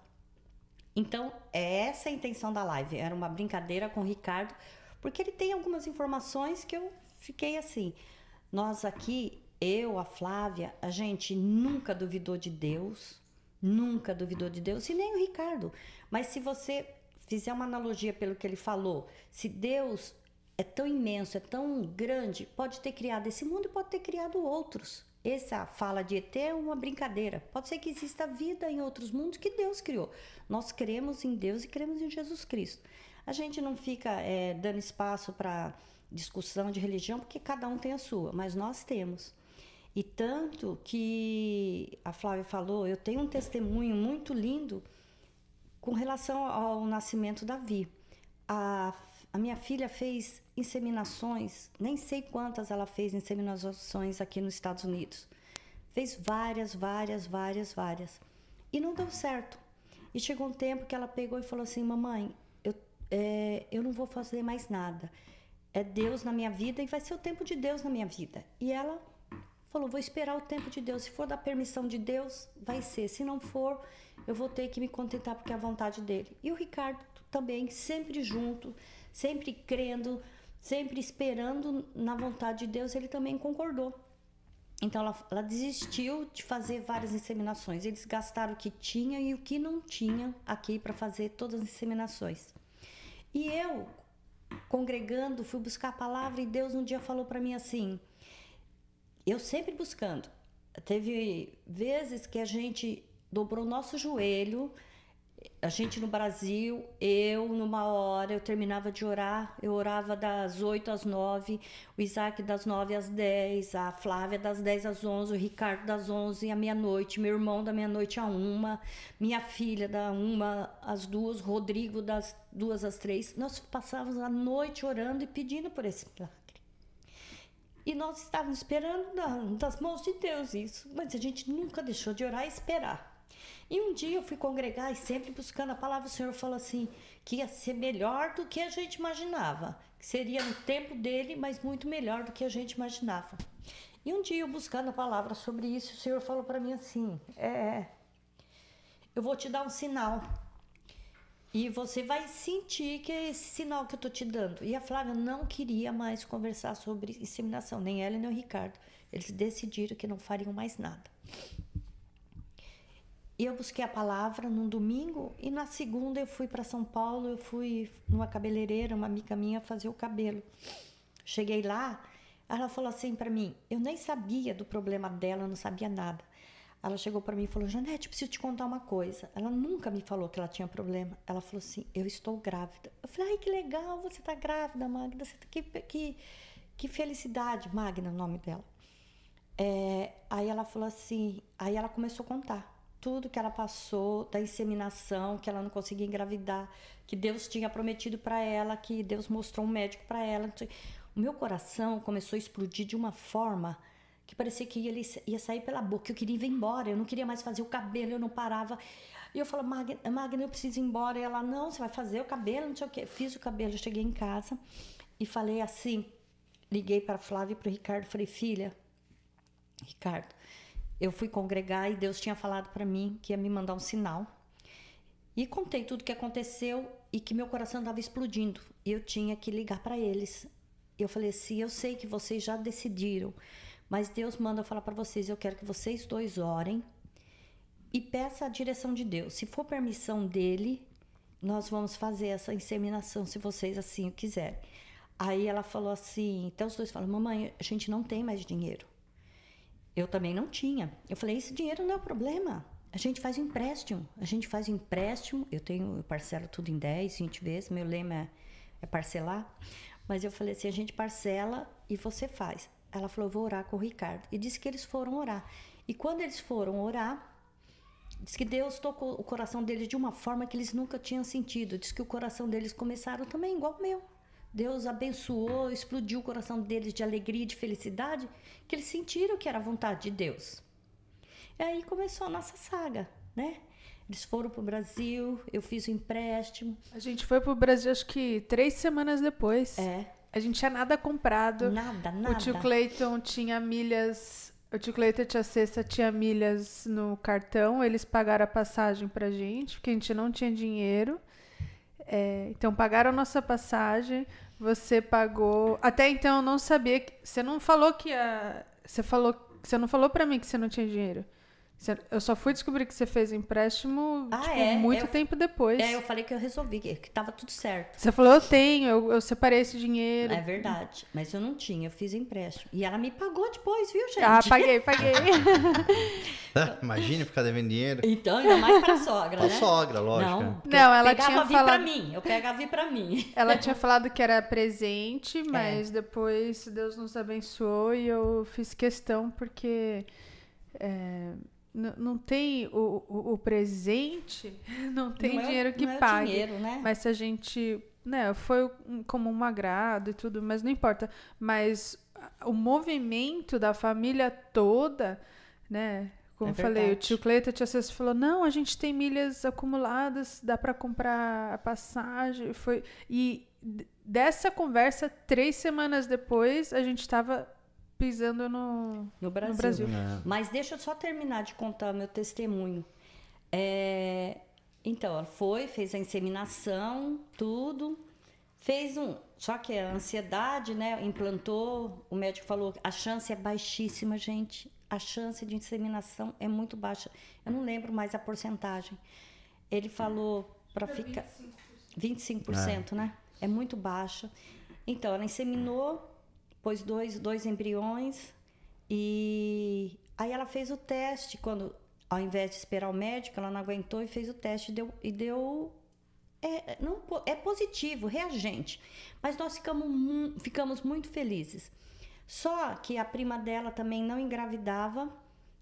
Speaker 1: Então, é essa a intenção da live. Era uma brincadeira com o Ricardo, porque ele tem algumas informações que eu fiquei assim. Nós aqui, eu, a Flávia, a gente nunca duvidou de Deus, nunca duvidou de Deus, e nem o Ricardo. Mas se você fizer uma analogia pelo que ele falou, se Deus é tão imenso, é tão grande, pode ter criado esse mundo e pode ter criado outros. Essa fala de ET é uma brincadeira. Pode ser que exista vida em outros mundos que Deus criou. Nós cremos em Deus e cremos em Jesus Cristo. A gente não fica é, dando espaço para discussão de religião, porque cada um tem a sua, mas nós temos. E tanto que a Flávia falou, eu tenho um testemunho muito lindo com relação ao nascimento da Vi. A, a minha filha fez inseminações, nem sei quantas ela fez inseminações aqui nos Estados Unidos. Fez várias, várias, várias, várias. E não deu certo. E chegou um tempo que ela pegou e falou assim: Mamãe, eu, é, eu não vou fazer mais nada. É Deus na minha vida e vai ser o tempo de Deus na minha vida. E ela falou: Vou esperar o tempo de Deus. Se for da permissão de Deus, vai ser. Se não for, eu vou ter que me contentar porque é a vontade dele. E o Ricardo também, sempre junto, sempre crendo, sempre esperando na vontade de Deus, ele também concordou. Então ela, ela desistiu de fazer várias inseminações. Eles gastaram o que tinha e o que não tinha aqui para fazer todas as inseminações. E eu, congregando, fui buscar a palavra e Deus um dia falou para mim assim: eu sempre buscando. Teve vezes que a gente dobrou nosso joelho, a gente no Brasil, eu numa hora, eu terminava de orar, eu orava das 8 às 9, o Isaac das 9 às 10, a Flávia das 10 às 11, o Ricardo das 11 à meia-noite, meu irmão da meia-noite à uma, minha filha da uma às duas, Rodrigo das duas às três. Nós passávamos a noite orando e pedindo por esse milagre. E nós estávamos esperando das mãos de Deus isso, mas a gente nunca deixou de orar e esperar. E um dia eu fui congregar e sempre buscando a palavra, o Senhor falou assim: que ia ser melhor do que a gente imaginava, que seria no tempo dele, mas muito melhor do que a gente imaginava. E um dia eu buscando a palavra sobre isso, o Senhor falou para mim assim: é, eu vou te dar um sinal. E você vai sentir que é esse sinal que eu tô te dando. E a Flávia não queria mais conversar sobre inseminação, nem ela nem o Ricardo. Eles decidiram que não fariam mais nada. E eu busquei a palavra num domingo e na segunda eu fui para São Paulo, eu fui numa cabeleireira, uma amiga minha fazer o cabelo. Cheguei lá, ela falou assim para mim, eu nem sabia do problema dela, não sabia nada. Ela chegou para mim e falou: Janete, preciso te contar uma coisa. Ela nunca me falou que ela tinha problema. Ela falou assim: Eu estou grávida. Eu falei: Ai, que legal, você está grávida, Magda. Tá... que, que, que felicidade. Magna, o nome dela. É... aí ela falou assim: Aí ela começou a contar tudo que ela passou da inseminação, que ela não conseguia engravidar, que Deus tinha prometido para ela, que Deus mostrou um médico para ela. O meu coração começou a explodir de uma forma que parecia que ele ia sair pela boca. Eu queria ir embora, eu não queria mais fazer o cabelo, eu não parava. E eu falava, Magna, Magna eu preciso ir embora. E ela, não, você vai fazer o cabelo, não sei o quê. Fiz o cabelo, cheguei em casa e falei assim, liguei para Flávia e para o Ricardo, falei, filha, Ricardo, eu fui congregar e Deus tinha falado para mim que ia me mandar um sinal. E contei tudo o que aconteceu e que meu coração estava explodindo. E eu tinha que ligar para eles. Eu falei assim, eu sei que vocês já decidiram mas Deus manda eu falar para vocês, eu quero que vocês dois orem e peça a direção de Deus. Se for permissão dele, nós vamos fazer essa inseminação, se vocês assim o quiserem. Aí ela falou assim, então os dois falam, mamãe, a gente não tem mais dinheiro. Eu também não tinha. Eu falei, esse dinheiro não é o problema. A gente faz empréstimo. A gente faz empréstimo. Eu tenho, eu parcelo tudo em 10, 20 vezes. Meu lema é, é parcelar. Mas eu falei assim, a gente parcela e você faz. Ela falou: vou orar com o Ricardo. E disse que eles foram orar. E quando eles foram orar, disse que Deus tocou o coração deles de uma forma que eles nunca tinham sentido. Diz que o coração deles começaram também igual o meu. Deus abençoou, explodiu o coração deles de alegria e de felicidade, que eles sentiram que era a vontade de Deus. E aí começou a nossa saga, né? Eles foram para o Brasil, eu fiz o empréstimo.
Speaker 4: A gente foi para o Brasil acho que três semanas depois.
Speaker 1: É.
Speaker 4: A gente tinha nada comprado.
Speaker 1: Nada, nada.
Speaker 4: O tio Clayton tinha milhas. O tio Clayton e a tia Cesta tinha milhas no cartão. Eles pagaram a passagem pra gente, porque a gente não tinha dinheiro. É, então pagaram a nossa passagem. Você pagou. Até então eu não sabia. Que... Você não falou que ia. Você falou. Você não falou pra mim que você não tinha dinheiro. Eu só fui descobrir que você fez empréstimo
Speaker 1: Ah,
Speaker 4: tipo,
Speaker 1: é?
Speaker 4: muito
Speaker 1: Eu-
Speaker 4: tempo depois.
Speaker 1: É, eu falei que eu resolvi, que, que tava tudo certo.
Speaker 4: Você falou, eu tenho, eu, eu separei esse dinheiro.
Speaker 1: É verdade. Mas eu não tinha, eu fiz empréstimo. E ela me pagou depois, viu, gente?
Speaker 4: Ah, paguei, paguei.
Speaker 2: Imagine ficar devendo dinheiro.
Speaker 1: Então, ainda mais pra sogra,
Speaker 2: Pra
Speaker 1: né?
Speaker 2: sogra, lógico.
Speaker 1: Não,
Speaker 2: é.
Speaker 4: Não,
Speaker 1: eu
Speaker 4: ela
Speaker 1: pegava
Speaker 4: tinha
Speaker 1: vir pra
Speaker 4: falado-
Speaker 1: mim. Eu pegava vir pra mim.
Speaker 4: Ela tinha falado que era presente,
Speaker 1: É.
Speaker 4: mas depois Deus nos abençoou e eu fiz questão porque é, não tem o, o, o presente, não tem
Speaker 1: Não é
Speaker 4: dinheiro que
Speaker 1: não é
Speaker 4: pague.
Speaker 1: dinheiro, né?
Speaker 4: Mas se a gente, né, foi como um agrado e tudo, mas não importa. Mas o movimento da família toda, né? Como
Speaker 1: É
Speaker 4: eu falei, o tio Cleito, a tia César falou: não, a gente tem milhas acumuladas, dá para comprar a passagem. Foi, e dessa conversa, três semanas depois, a gente estava pisando no,
Speaker 1: No Brasil.
Speaker 4: Brasil.
Speaker 2: É.
Speaker 1: Mas deixa eu só terminar de contar meu testemunho. É, Então, ela foi, fez a inseminação, tudo. Fez um. Só que a ansiedade, né? Implantou. O médico falou que a chance é baixíssima, gente. A chance de inseminação é muito baixa. Eu não lembro mais a porcentagem. Ele falou para ficar. 25%, né? É muito baixa. Então, ela inseminou, pôs dois, dois embriões e aí ela fez o teste. Quando, ao invés de esperar o médico, ela não aguentou e fez o teste e deu, e deu é, não, é positivo, reagente. Mas nós ficamos, ficamos muito felizes. Só que a prima dela também não engravidava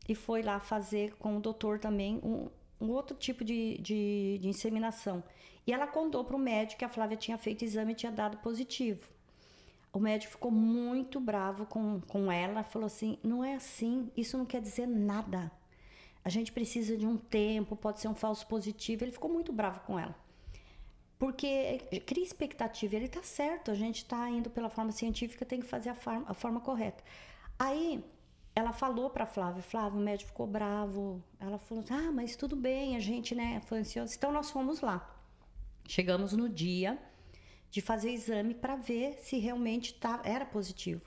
Speaker 1: e foi lá fazer com o doutor também um, um outro tipo de, de, de inseminação. E ela contou para o médico que a Flávia tinha feito exame e tinha dado positivo. O médico ficou muito bravo com, com ela, falou assim: não é assim, isso não quer dizer nada. A gente precisa de um tempo, pode ser um falso positivo. Ele ficou muito bravo com ela. Porque cria expectativa, ele tá certo, a gente tá indo pela forma científica, tem que fazer a, forma, a forma correta. Aí ela falou para Flávia, Flávia, o médico ficou bravo. Ela falou: "Ah, mas tudo bem, a gente, né, foi ansioso". Então nós fomos lá. Chegamos no dia de fazer o exame para ver se realmente tá, era positivo.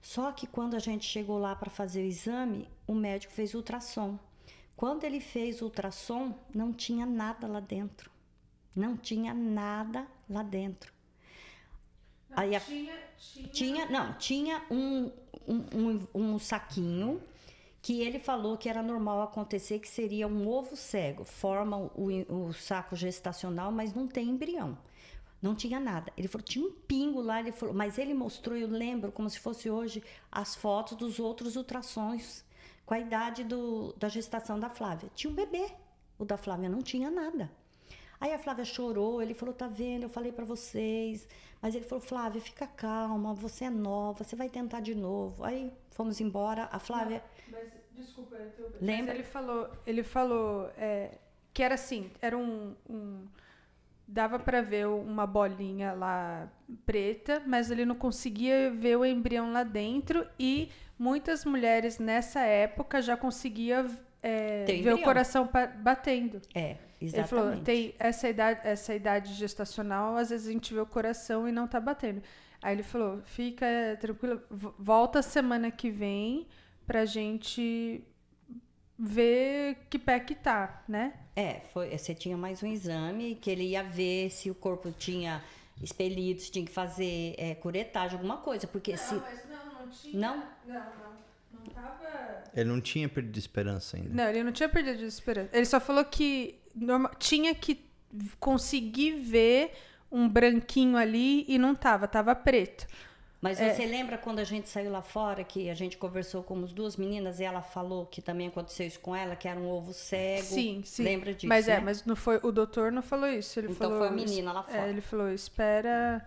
Speaker 1: Só que quando a gente chegou lá para fazer o exame, o médico fez ultrassom. Quando ele fez ultrassom, não tinha nada lá dentro. Não tinha nada lá dentro. Aí a- tinha, não, tinha um, um, um, um saquinho que ele falou que era normal acontecer, que seria um ovo cego. Forma o, o saco gestacional, mas não tem embrião. Não tinha nada. Ele falou, tinha um pingo lá, ele falou, mas ele mostrou, eu lembro, como se fosse hoje, as fotos dos outros ultrassons com a idade do, da gestação da Flávia. Tinha um bebê. O da Flávia não tinha nada. Aí a Flávia chorou, ele falou: tá vendo, eu falei pra vocês. Mas ele falou: Flávia, fica calma, você é nova, você vai tentar de novo. Aí fomos embora, a Flávia.
Speaker 4: Mas, desculpa, eu tô...
Speaker 1: Lembra?
Speaker 4: Mas ele falou, ele falou é, que era assim, era um... um- dava pra ver uma bolinha lá preta, mas ele não conseguia ver o embrião lá dentro e muitas mulheres nessa época já conseguia é, ver o
Speaker 1: embrião.
Speaker 4: coração pa- batendo.
Speaker 1: É,
Speaker 4: Ele falou,
Speaker 1: exatamente.
Speaker 4: tem essa idade, essa idade gestacional, às vezes a gente vê o coração e não tá batendo. Aí ele falou, fica tranquila, vo- volta semana que vem pra gente ver que pé que tá, né?
Speaker 1: É, foi, você tinha mais um exame que ele ia ver se o corpo tinha expelido, se tinha que fazer é, curetagem, alguma coisa. Porque se.
Speaker 4: mas não, não tinha.
Speaker 1: Não?
Speaker 4: Não, não. Não tava.
Speaker 2: Ele não tinha perdido esperança ainda.
Speaker 4: Não, ele não tinha perdido esperança. Ele só falou que norma- tinha que conseguir ver um branquinho ali e não tava, tava preto.
Speaker 1: Mas
Speaker 4: É.
Speaker 1: você lembra quando a gente saiu lá fora, que a gente conversou com as duas meninas e ela falou que também aconteceu isso com ela, que era um ovo cego?
Speaker 4: Sim, sim.
Speaker 1: Lembra disso?
Speaker 4: Mas é,
Speaker 1: né?
Speaker 4: mas não foi, o doutor não falou isso. Ele
Speaker 1: Então
Speaker 4: falou,
Speaker 1: foi a menina lá
Speaker 4: é,
Speaker 1: fora.
Speaker 4: ele falou, espera,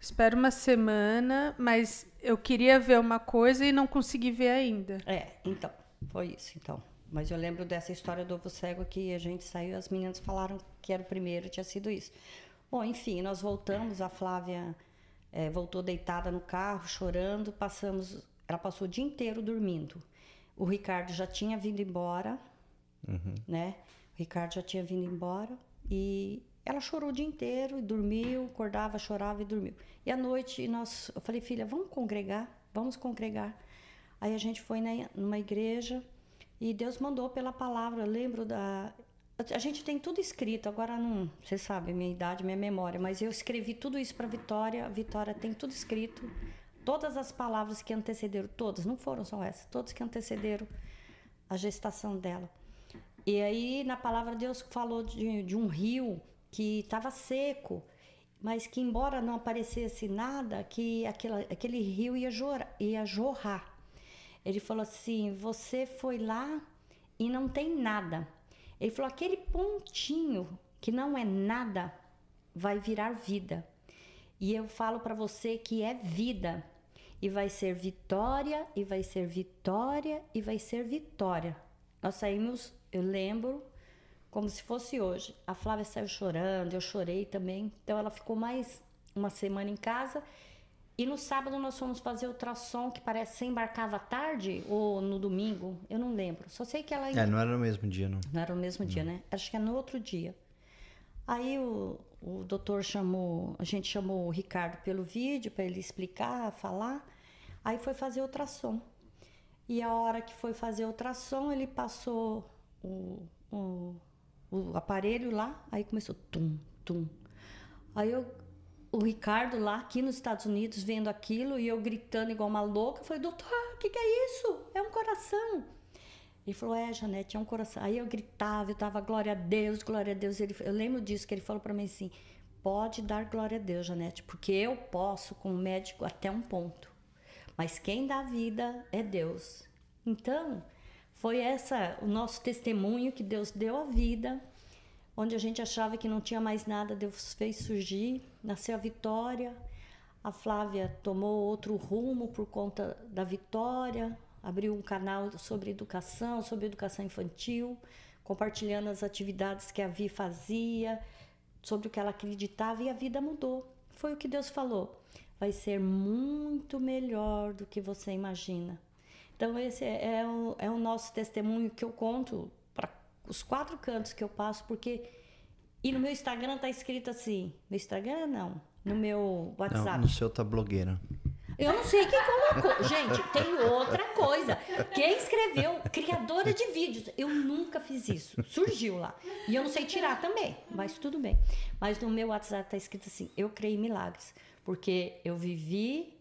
Speaker 4: espera uma semana, mas eu queria ver uma coisa e não consegui ver ainda.
Speaker 1: É, então, foi isso, então. Mas eu lembro dessa história do ovo cego que a gente saiu, as meninas falaram que era o primeiro, tinha sido isso. Bom, enfim, nós voltamos, a Flávia eh, voltou deitada no carro, chorando, passamos, ela passou o dia inteiro dormindo. O Ricardo já tinha vindo embora, né? O Ricardo já tinha vindo embora e ela chorou o dia inteiro e dormiu, acordava, chorava e dormiu. E à noite nós, eu falei, filha, vamos congregar, vamos congregar. Aí a gente foi na, numa igreja, E Deus mandou pela palavra. Eu lembro da. A gente tem tudo escrito, agora não. Você sabe, minha idade, minha memória, mas eu escrevi tudo isso para Vitória. A Vitória tem tudo escrito. Todas as palavras que antecederam, todas, não foram só essas, todas que antecederam a gestação dela. E aí, na palavra, Deus falou de, de um rio que estava seco, mas que, embora não aparecesse nada, que aquela, aquele rio ia, jorrar, ia jorrar. Ele falou assim: Você foi lá e não tem nada. Ele falou: aquele pontinho que não é nada vai virar vida. E eu falo para você que é vida. E vai ser vitória, e vai ser vitória, e vai ser vitória. Nós saímos, eu lembro, como se fosse hoje. A Flávia saiu chorando, eu chorei também. Então ela ficou mais uma semana em casa. E no sábado nós fomos fazer ultrassom, que parece que você embarcava tarde ou no domingo, eu não lembro. Só sei que ela.
Speaker 2: É, não era no mesmo dia, não.
Speaker 1: Não era no mesmo dia, né? Acho que é no outro dia. Aí o, o doutor chamou, a gente chamou o Ricardo pelo vídeo para ele explicar, falar. Aí foi fazer ultrassom. E a hora que foi fazer ultrassom, ele passou o, o, o aparelho lá, aí começou tum, tum. Aí eu o Ricardo lá aqui nos Estados Unidos vendo aquilo e eu gritando igual uma louca. Eu falei, doutor, o que, que é isso? É um coração. Ele falou, é, Janete, é um coração. Aí eu gritava, eu tava, glória a Deus, glória a Deus. Ele, eu lembro disso, que ele falou para mim assim, pode dar glória a Deus, Janete, porque eu posso, como médico, até um ponto. Mas quem dá vida é Deus. Então, foi essa o nosso testemunho que Deus deu a vida onde a gente achava que não tinha mais nada, Deus fez surgir, nasceu a Vitória. A Flávia tomou outro rumo por conta da Vitória, abriu um canal sobre educação, sobre educação infantil, compartilhando as atividades que a Vi fazia, sobre o que ela acreditava e a vida mudou. Foi o que Deus falou. Vai ser muito melhor do que você imagina. Então, esse é, é o, é o nosso testemunho que eu conto os quatro cantos que eu passo, porque. E no meu Instagram tá escrito assim. No Instagram não. No meu WhatsApp.
Speaker 2: Não, no seu tá blogueira.
Speaker 1: Eu não sei quem colocou. Gente, tem outra coisa. Quem escreveu, criadora de vídeos. Eu nunca fiz isso. Surgiu lá. E eu não sei tirar também, mas tudo bem. Mas no meu WhatsApp tá escrito assim: eu criei milagres. Porque eu vivi.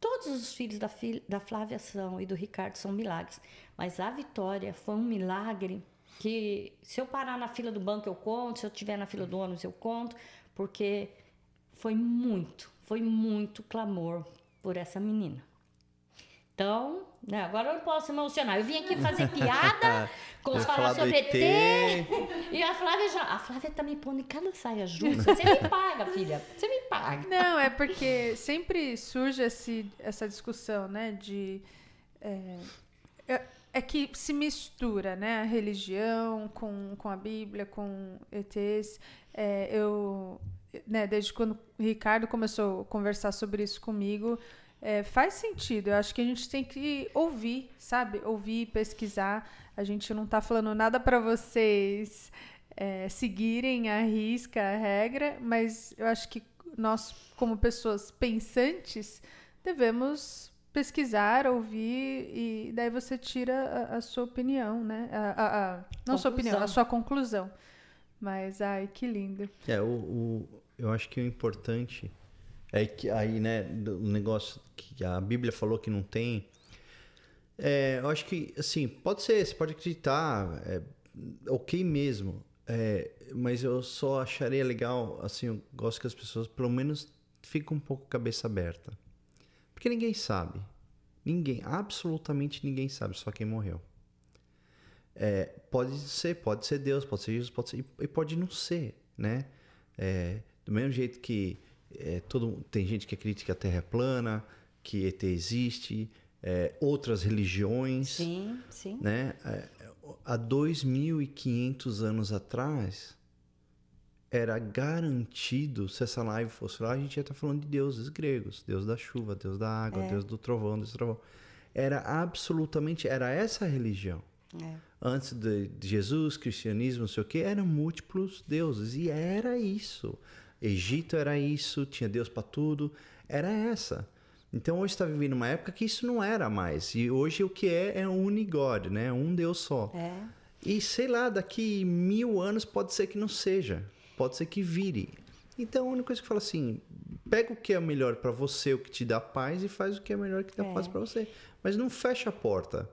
Speaker 1: Todos os filhos da, da Flávia são e do Ricardo são milagres. Mas a Vitória foi um milagre que se eu parar na fila do banco eu conto, se eu estiver na fila do ônibus eu conto, porque foi muito, foi muito clamor por essa menina. Então, né, agora eu não posso emocionar. Eu vim aqui fazer piada, com falar sobre ET. E a Flávia já. A Flávia tá me pondo em cada saia justa. Você me paga, filha. Você me paga.
Speaker 4: Não, é porque sempre surge esse, essa discussão, né? De. É, é que se mistura, né? A religião com, com a Bíblia, com ETs. É, eu, né, desde quando o Ricardo começou a conversar sobre isso comigo, é, faz sentido. Eu acho que a gente tem que ouvir, sabe? Ouvir, pesquisar. A gente não está falando nada para vocês é, seguirem a risca, a regra, mas eu acho que nós, como pessoas pensantes, devemos pesquisar, ouvir e daí você tira a, a sua opinião, né? A, a, a não sua opinião, a sua conclusão. Mas ai, que lindo.
Speaker 2: É, o, o, eu acho que o importante é que aí, né, o negócio que a Bíblia falou que não tem. É, eu acho que, assim, pode ser, você pode acreditar, é, ok mesmo. É, mas eu só acharia legal, assim, eu gosto que as pessoas pelo menos fiquem um pouco cabeça aberta. Porque ninguém sabe. Ninguém, absolutamente ninguém sabe, só quem morreu. É, pode ser, pode ser Deus, pode ser Jesus, pode ser, e pode não ser, né? É, do mesmo jeito que é, todo, tem gente que acredita que a Terra é plana, que ET existe, é, outras religiões.
Speaker 1: Sim, sim.
Speaker 2: Né? É, há 2.500 anos atrás, era garantido, se essa live fosse lá, a gente ia estar falando de deuses gregos, deus da chuva, deus da água, é. deus do trovão, deus do trovão. Era absolutamente, era essa a religião. É. Antes de, Jesus, cristianismo, não sei o que, eram múltiplos deuses. E era isso. Egito era isso, tinha Deus para tudo. Era essa. Então hoje está vivendo uma época que isso não era mais. E hoje o que é é um unigod, né? Um Deus só.
Speaker 1: É.
Speaker 2: E sei lá, daqui mil anos pode ser que não seja. Pode ser que vire. Então a única coisa que eu falo assim: pega o que é melhor para você, o que te dá paz, e faz o que é melhor que dá
Speaker 1: É.
Speaker 2: paz para você. Mas não fecha a porta.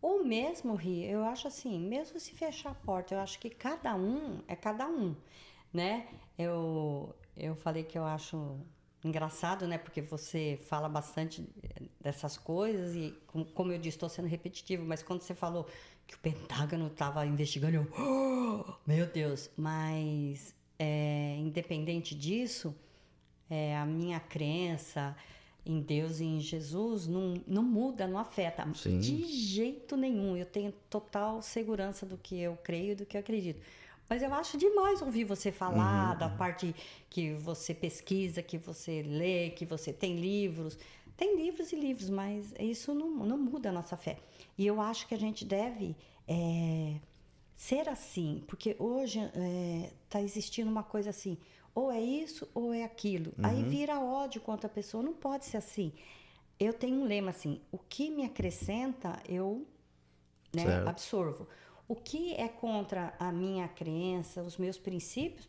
Speaker 1: Ou mesmo, Ri, eu acho assim, mesmo se fechar a porta, eu acho que cada um é cada um, né? Eu, eu falei que eu acho engraçado, né? Porque você fala bastante dessas coisas e, com- como eu disse, estou sendo repetitivo, mas quando você falou que o Pentágono estava investigando, eu, "Oh, meu Deus! Mas, é, independente disso, é, a minha crença em Deus e em Jesus não, não muda, não afeta
Speaker 2: Sim.
Speaker 1: de jeito nenhum. Eu tenho total segurança do que eu creio e do que eu acredito. Mas eu acho demais ouvir você falar da parte que você pesquisa, que você lê, que você tem livros. Tem livros e livros, mas isso não, não muda a nossa fé. E eu acho que a gente deve é, ser assim, porque hoje está existindo uma coisa assim, ou é isso ou é aquilo. Aí vira ódio contra a pessoa, não pode ser assim. Eu tenho um lema assim, o que me acrescenta, eu né, absorvo. O que é contra a minha crença, os meus princípios,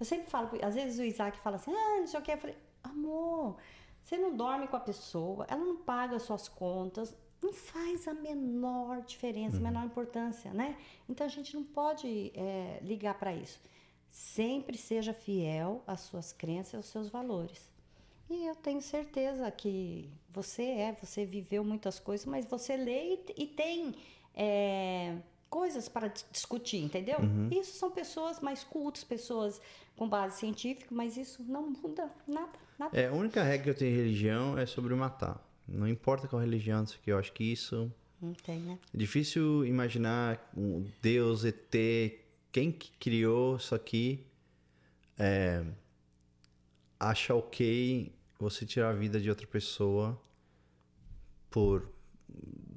Speaker 1: eu sempre falo, às vezes o Isaac fala assim, ah, não sei o que, eu falei, amor, você não dorme com a pessoa, ela não paga suas contas, não faz a menor diferença, a menor importância, né? Então a gente não pode é, ligar para isso. Sempre seja fiel às suas crenças e aos seus valores. E eu tenho certeza que você é, você viveu muitas coisas, mas você lê e, e tem é, coisas para dis- discutir, entendeu? Isso são pessoas mais cultas, pessoas com base científica, mas isso não muda nada, nada.
Speaker 2: É, a única regra que eu tenho em religião é sobre matar. Não importa qual religião, não sei o que. Eu acho que isso
Speaker 1: Não tem, né?
Speaker 2: É difícil imaginar um Deus, ET, quem que criou isso aqui é, acha ok você tirar a vida de outra pessoa por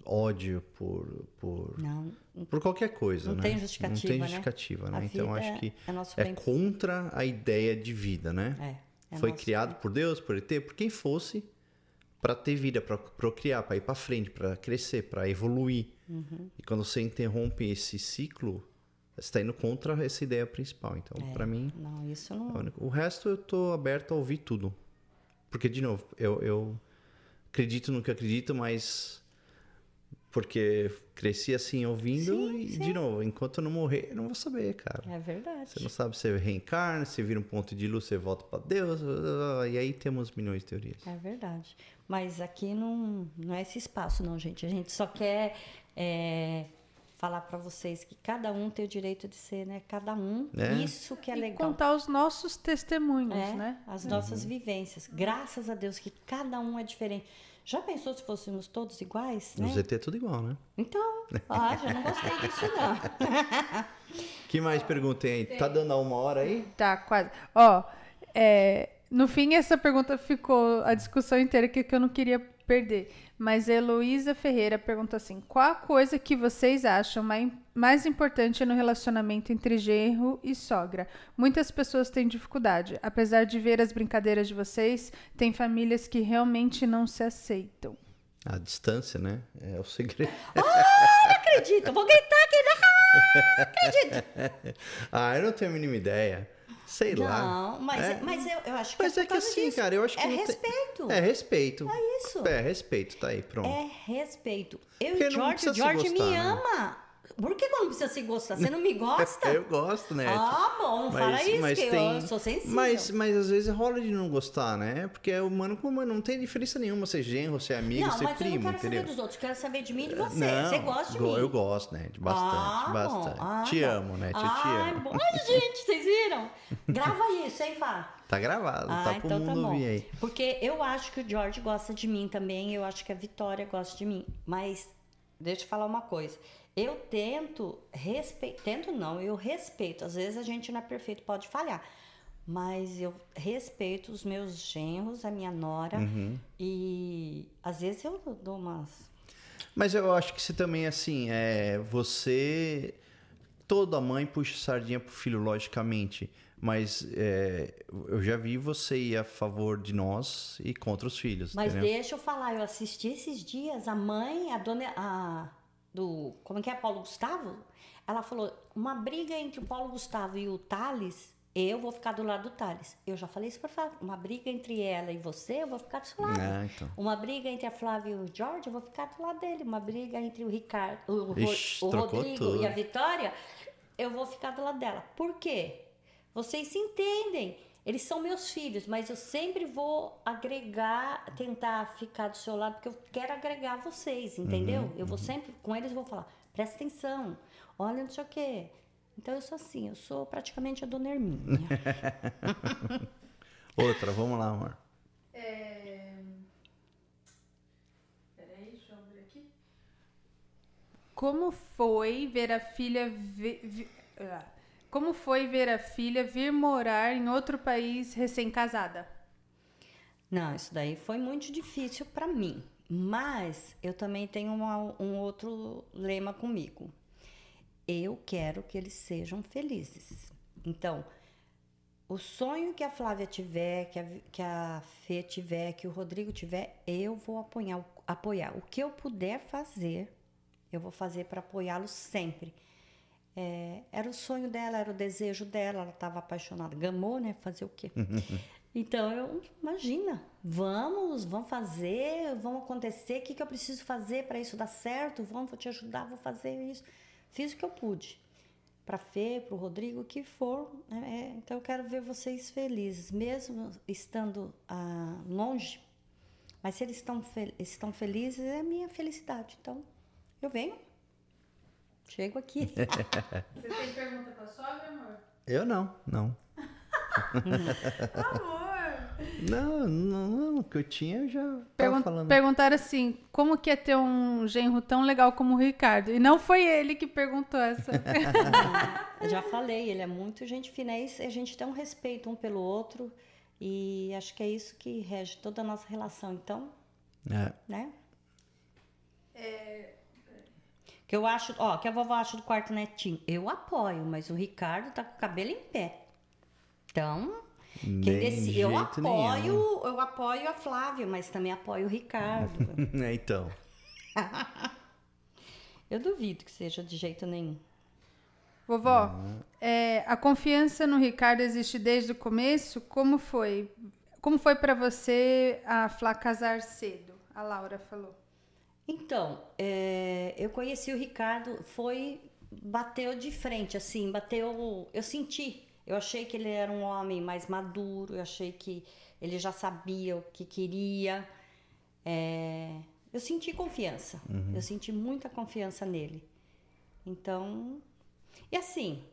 Speaker 2: ódio, por, por,
Speaker 1: Não,
Speaker 2: por qualquer coisa,
Speaker 1: Não
Speaker 2: né?
Speaker 1: tem justificativa,
Speaker 2: Não tem
Speaker 1: né?
Speaker 2: justificativa, né?
Speaker 1: A
Speaker 2: Então acho que
Speaker 1: é
Speaker 2: é contra a ideia de vida, né?
Speaker 1: É, é
Speaker 2: Foi
Speaker 1: nosso
Speaker 2: criado por Deus, por ET, por quem fosse, para ter vida, para procriar, para ir para frente, para crescer, para evoluir.
Speaker 1: Uhum.
Speaker 2: E quando você interrompe esse ciclo, você está indo contra essa ideia principal. Então,
Speaker 1: É.
Speaker 2: para mim,
Speaker 1: Não, isso
Speaker 2: é
Speaker 1: não.
Speaker 2: o único. o resto eu tô aberto a ouvir tudo. Porque, de novo, eu, eu acredito no que acredito, mas porque cresci assim ouvindo
Speaker 1: Sim,
Speaker 2: e,
Speaker 1: sim.
Speaker 2: de novo, enquanto eu não morrer, eu não vou saber, cara.
Speaker 1: É verdade.
Speaker 2: Você não sabe se você reencarna, se vira um ponto de luz, você volta para Deus, e aí temos milhões de teorias.
Speaker 1: É verdade. Mas aqui não, não é esse espaço, não, gente. A gente só quer é, falar para vocês que cada um tem o direito de ser, né? Cada um.
Speaker 2: É.
Speaker 1: Isso que é
Speaker 4: E
Speaker 1: legal.
Speaker 4: contar os nossos testemunhos,
Speaker 1: É,
Speaker 4: né?
Speaker 1: As nossas vivências. Graças a Deus que cada um é diferente. Já pensou se fôssemos todos iguais, né?
Speaker 2: No ZT é tudo igual, né?
Speaker 1: Então, ah, já não gostei disso, não.
Speaker 2: que mais perguntem aí? Tá dando a uma hora aí?
Speaker 4: Tá, quase. Ó, é, no fim, essa pergunta ficou a discussão inteira que, que eu não queria perder. Mas Heloísa Ferreira pergunta assim: qual a coisa que vocês acham mai- mais importante no relacionamento entre genro e sogra? Muitas pessoas têm dificuldade. Apesar de ver as brincadeiras de vocês, tem famílias que realmente não se aceitam.
Speaker 2: A distância, né? É o segredo.
Speaker 1: Não acredito, eu vou gritar aqui. Não acredito.
Speaker 2: ah, eu não tenho a mínima ideia. Sei lá.
Speaker 1: Não, mas,
Speaker 2: É.
Speaker 1: mas eu, eu acho que
Speaker 2: Mas
Speaker 1: é,
Speaker 2: é que assim,
Speaker 1: disso.
Speaker 2: cara, eu acho que
Speaker 1: É
Speaker 2: não tem-
Speaker 1: respeito.
Speaker 2: É respeito.
Speaker 1: É isso.
Speaker 2: É respeito, tá aí, pronto.
Speaker 1: É respeito. Eu
Speaker 2: Porque
Speaker 1: e
Speaker 2: não precisa
Speaker 1: o
Speaker 2: gostar,
Speaker 1: me
Speaker 2: né?
Speaker 1: ama. Por que, não preciso se gostar? Você não me gosta?
Speaker 2: Eu gosto, né?
Speaker 1: Ah, bom, não fala isso, que eu sou sensível.
Speaker 2: Mas, mas às vezes rola de não gostar, né? Porque é humano com humano, não tem diferença nenhuma ser genro, ser amigo,
Speaker 1: não,
Speaker 2: ser
Speaker 1: mas eu
Speaker 2: primo,
Speaker 1: não quero
Speaker 2: entendeu?
Speaker 1: saber dos outros, quero saber de mim e de você.
Speaker 2: Não,
Speaker 1: você gosta de mim?
Speaker 2: Eu gosto, né? Bastante,
Speaker 1: Ah,
Speaker 2: bastante.
Speaker 1: Ah,
Speaker 2: te
Speaker 1: bom.
Speaker 2: amo, né? Te, te
Speaker 1: Ai,
Speaker 2: amo.
Speaker 1: Ai, gente, vocês viram? Grava isso, hein, Fá?
Speaker 2: Tá gravado,
Speaker 1: Ah,
Speaker 2: tá pro
Speaker 1: então tá
Speaker 2: mundo
Speaker 1: bom.
Speaker 2: ouvir aí.
Speaker 1: Porque eu acho que o George gosta de mim também, eu acho que a Vitória gosta de mim. Mas deixa eu falar uma coisa. Eu tento respeitar. Tento não, eu respeito. Às vezes a gente não é perfeito, pode falhar. Mas eu respeito os meus genros, a minha nora.
Speaker 2: Uhum.
Speaker 1: E às vezes eu dou umas.
Speaker 2: Mas eu acho que você também, assim, é, você toda mãe puxa sardinha pro filho, logicamente. Mas é, eu já vi você ir a favor de nós e contra os filhos.
Speaker 1: Mas
Speaker 2: entendeu?
Speaker 1: deixa eu falar, eu assisti esses dias a mãe, a dona a, do. Como é que é? Paulo Gustavo? Ela falou: uma briga entre o Paulo Gustavo e o Thales, eu vou ficar do lado do Thales. Eu já falei isso pra Flávia. Uma briga entre ela e você, eu vou ficar do seu lado.
Speaker 2: Ah, então.
Speaker 1: Uma briga entre a Flávia e o Jorge, eu vou ficar do lado dele. Uma briga entre o Ricardo, o,
Speaker 2: Ixi,
Speaker 1: o Rodrigo
Speaker 2: tudo.
Speaker 1: e a Vitória, eu vou ficar do lado dela. Por quê? Vocês se entendem. Eles são meus filhos, mas eu sempre vou agregar, tentar ficar do seu lado, porque eu quero agregar vocês, entendeu?
Speaker 2: Uhum,
Speaker 1: eu vou sempre, com eles, vou falar, presta atenção, olha não sei o quê. Então eu sou assim, eu sou praticamente a dona Hermínia.
Speaker 2: Outra, vamos lá, amor.
Speaker 3: Peraí, deixa eu abrir aqui.
Speaker 4: Como foi ver a filha vi- vi- ah. Como foi ver a filha vir morar em outro país recém-casada?
Speaker 1: Não, isso daí foi muito difícil para mim. Mas eu também tenho uma- um outro lema comigo. Eu quero que eles sejam felizes. Então, o sonho que a Flávia tiver, que a, que a Fê tiver, que o Rodrigo tiver, eu vou apoiar, apoiar. O que eu puder fazer, eu vou fazer para apoiá-los sempre. É, era o sonho dela, era o desejo dela, ela estava apaixonada. Gamou, né? Fazer o quê? Então, eu, imagina, vamos, vamos fazer, vamos acontecer, o que, que eu preciso fazer para isso dar certo? Vamos, vou te ajudar, vou fazer isso. Fiz o que eu pude. Para Fê, para o Rodrigo, o que for. né? É, então, eu quero ver vocês felizes, mesmo estando ah, longe. Mas se eles estão, fel- estão felizes, é a minha felicidade. Então, eu venho, chego aqui.
Speaker 3: Você tem pergunta pra sogra, amor?
Speaker 2: Eu não, não.
Speaker 3: Amor!
Speaker 2: Não, não, não. O que eu tinha eu já tava
Speaker 4: Pergun
Speaker 2: falando.
Speaker 4: Perguntaram assim: como que é ter um genro tão legal como o Ricardo? E não foi ele que perguntou essa.
Speaker 1: Eu já falei, ele é muito gente fina. É A gente tem um respeito um pelo outro. E acho que é isso que rege toda a nossa relação. Então,
Speaker 2: É.
Speaker 1: né? Que eu acho, ó, que a vovó acha do quarto netinho. Eu apoio, mas o Ricardo tá com o cabelo em pé. Então, quem decide, eu apoio,
Speaker 2: nenhum.
Speaker 1: eu apoio a Flávia, mas também apoio o Ricardo.
Speaker 2: É, então.
Speaker 1: eu duvido que seja de jeito nenhum.
Speaker 4: Vovó, é, a confiança no Ricardo existe desde o começo? Como foi? Como foi pra você a Flá casar cedo? A Laura falou.
Speaker 1: Então, é, eu conheci o Ricardo, foi. Bateu de frente, assim, bateu. Eu senti. Eu achei que ele era um homem mais maduro, eu achei que ele já sabia o que queria. É, eu senti confiança. Eu senti muita confiança nele. Então. E assim,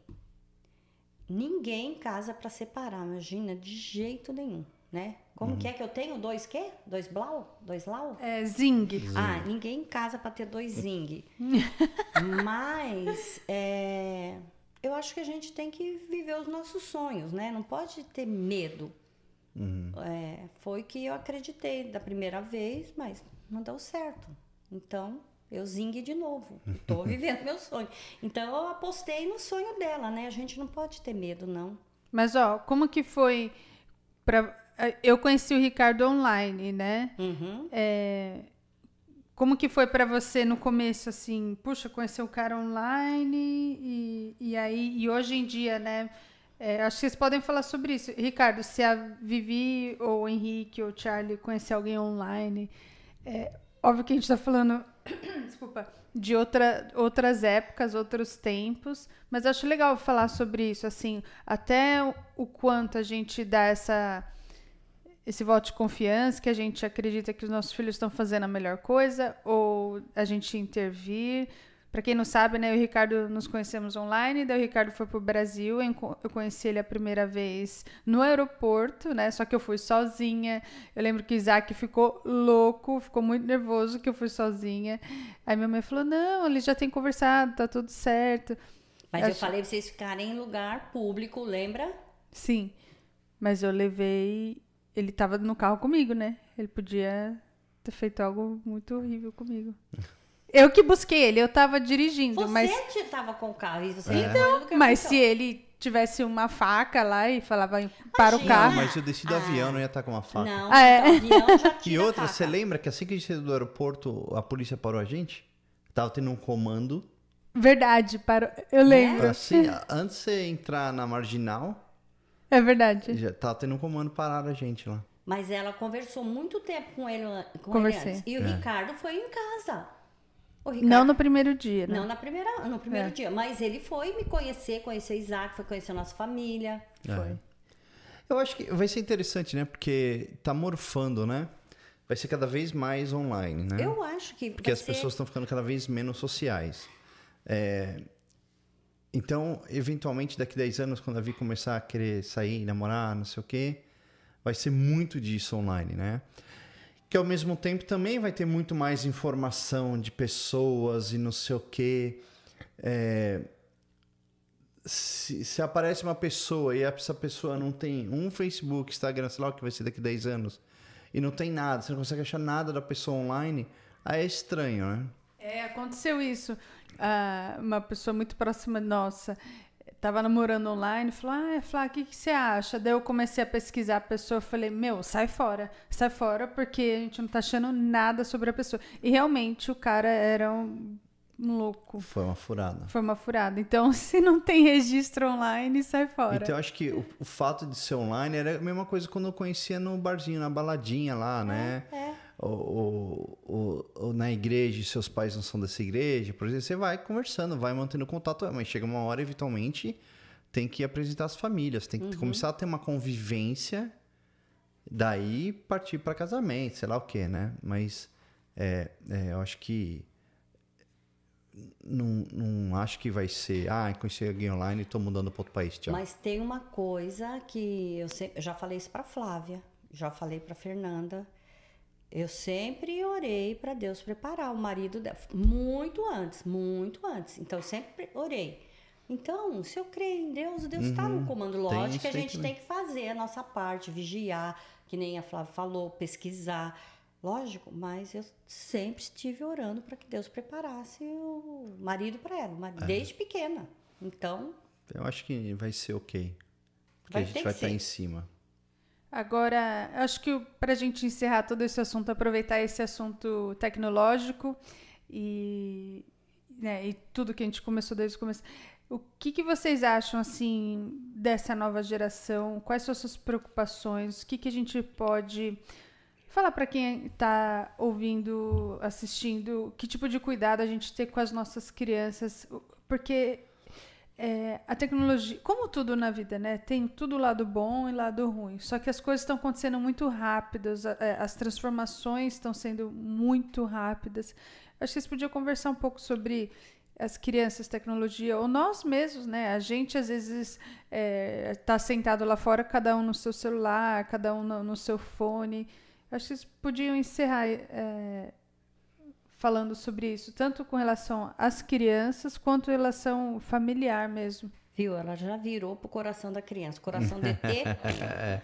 Speaker 1: ninguém casa para separar, imagina, de jeito nenhum, né? Como que é que eu tenho? Dois quê? Dois blau? Dois lau?
Speaker 4: É, Zing.
Speaker 1: Ah, ninguém casa para ter dois zing. Mas é, eu acho que a gente tem que viver os nossos sonhos, né? Não pode ter medo. É, foi que eu acreditei da primeira vez, mas não deu certo. Então, eu zingue de novo. Estou vivendo meu sonho. Então, eu apostei no sonho dela, né? A gente não pode ter medo, não.
Speaker 4: Mas, ó, como que foi pra... Eu conheci o Ricardo online, né?
Speaker 1: Uhum.
Speaker 4: É, Como que foi pra você no começo, assim? Puxa, conhecer o cara online e, e aí... E hoje em dia, né? É, acho que vocês podem falar sobre isso. Ricardo, se a Vivi ou o Henrique ou o Charlie conhecer alguém online... É, óbvio que a gente tá falando... Desculpa. De outra, outras épocas, outros tempos. Mas acho legal falar sobre isso, assim. Até o- o quanto a gente dá essa esse voto de confiança, que a gente acredita que os nossos filhos estão fazendo a melhor coisa, ou a gente intervir. Para quem não sabe, né, eu e o Ricardo nos conhecemos online, daí o Ricardo foi pro Brasil, eu eu conheci ele a primeira vez no aeroporto, né, só que eu fui sozinha. Eu lembro que o Isaac ficou louco, ficou muito nervoso que eu fui sozinha. Aí minha mãe falou: "Não, eles já têm conversado, tá tudo certo".
Speaker 1: Mas eu
Speaker 4: Acho-
Speaker 1: falei pra vocês ficarem em lugar público, lembra?
Speaker 4: Sim. Mas eu levei. Ele tava no carro comigo, né? Ele podia ter feito algo muito horrível comigo. Eu que busquei ele, eu tava dirigindo,
Speaker 1: Você
Speaker 4: mas.
Speaker 1: tava com o carro e você
Speaker 2: É.
Speaker 1: então,
Speaker 4: Mas se ele tivesse uma faca lá e falava para o carro.
Speaker 2: Não, mas eu desci do
Speaker 1: Ah.
Speaker 2: avião, não ia estar com uma faca.
Speaker 1: Não,
Speaker 4: Ah, é?
Speaker 1: então, avião já
Speaker 2: E outra, você lembra que assim que a gente saiu do aeroporto, a polícia parou a gente? Tava tendo um comando.
Speaker 4: Verdade, para... eu lembro.
Speaker 2: Assim, a- antes de você entrar na marginal,
Speaker 4: É verdade.
Speaker 2: já tava tendo um comando parar a gente lá.
Speaker 1: Mas ela conversou muito tempo com ele, com
Speaker 4: Conversei.
Speaker 1: ele antes. E o
Speaker 2: É.
Speaker 1: Ricardo foi em casa. O Ricardo,
Speaker 4: Não no primeiro dia, né?
Speaker 1: Não na primeira, no primeiro
Speaker 4: É.
Speaker 1: dia. Mas ele foi me conhecer, conhecer o Isaac, foi conhecer a nossa família.
Speaker 2: É. Eu acho que vai ser interessante, né? Porque tá morfando, né? Vai ser cada vez mais online, né?
Speaker 1: Eu acho que.
Speaker 2: Porque
Speaker 1: vai
Speaker 2: as
Speaker 1: ser-
Speaker 2: pessoas estão ficando cada vez menos sociais. É, Então, eventualmente, daqui a 10 anos, quando a Vi começar a querer sair, namorar, não sei o quê, vai ser muito disso online, né? Que ao mesmo tempo também vai ter muito mais informação de pessoas e não sei o quê. É, Se, se aparece uma pessoa e essa pessoa não tem um Facebook, Instagram, sei lá o que vai ser daqui a 10 anos, e não tem nada, você não consegue achar nada da pessoa online, aí é estranho, né?
Speaker 4: É, aconteceu isso. Ah, uma pessoa muito próxima nossa tava namorando online, falou: Ah, Flá, o que, que você acha? Daí eu comecei a pesquisar a pessoa, falei: Meu, sai fora, sai fora, porque a gente não tá achando nada sobre a pessoa. E realmente o cara era um, um louco.
Speaker 2: Foi uma furada.
Speaker 4: Foi uma furada. Então, se não tem registro online, sai fora.
Speaker 2: Então eu acho que o, o fato de ser online era a mesma coisa quando eu conhecia no barzinho, na baladinha lá, né?
Speaker 1: É.
Speaker 2: Ou, ou- ou- ou na igreja, e seus pais não são dessa igreja, por exemplo, você vai conversando, vai mantendo contato, mas chega uma hora, eventualmente, tem que apresentar as famílias, tem que começar a ter uma convivência, daí partir para casamento, sei lá o que, né? Mas é, é, eu acho que não, não acho que vai ser, ah, conheci alguém online e tô mudando para outro país, tchau.
Speaker 1: Mas tem uma coisa que eu, se- eu já falei isso pra Flávia, já falei pra Fernanda. Eu sempre orei pra Deus preparar o marido dela, muito antes, muito antes. Então eu sempre orei. Então, se eu creio em Deus, Deus está no comando.
Speaker 2: Uhum.
Speaker 1: Lógico que a gente
Speaker 2: também.
Speaker 1: tem que fazer a nossa parte, vigiar, que nem a Flávia falou, pesquisar. Lógico, mas eu sempre estive orando para que Deus preparasse o marido para ela,
Speaker 2: É.
Speaker 1: desde pequena. Então,
Speaker 2: Eu acho que vai ser ok. Porque a gente vai estar
Speaker 1: ser.
Speaker 2: em cima.
Speaker 4: Agora, acho que para a gente encerrar todo esse assunto, aproveitar esse assunto tecnológico e, né, e tudo que a gente começou desde o começo, o que, que vocês acham assim dessa nova geração? Quais são as suas preocupações? O que, que a gente pode falar para quem está ouvindo, assistindo? Que tipo de cuidado a gente tem com as nossas crianças? Porque é, a tecnologia, como tudo na vida, né? Tem tudo lado bom e lado ruim. Só que as coisas estão acontecendo muito rápidas, é, as transformações estão sendo muito rápidas. Acho que vocês podiam conversar um pouco sobre as crianças, tecnologia, ou nós mesmos, né? A gente às vezes está sentado lá fora, cada um no seu celular, cada um no, no seu fone. Acho que vocês podiam encerrar é, falando sobre isso, tanto com relação às crianças quanto em relação familiar mesmo.
Speaker 1: viu? Ela já virou pro coração da criança. Coração de ET.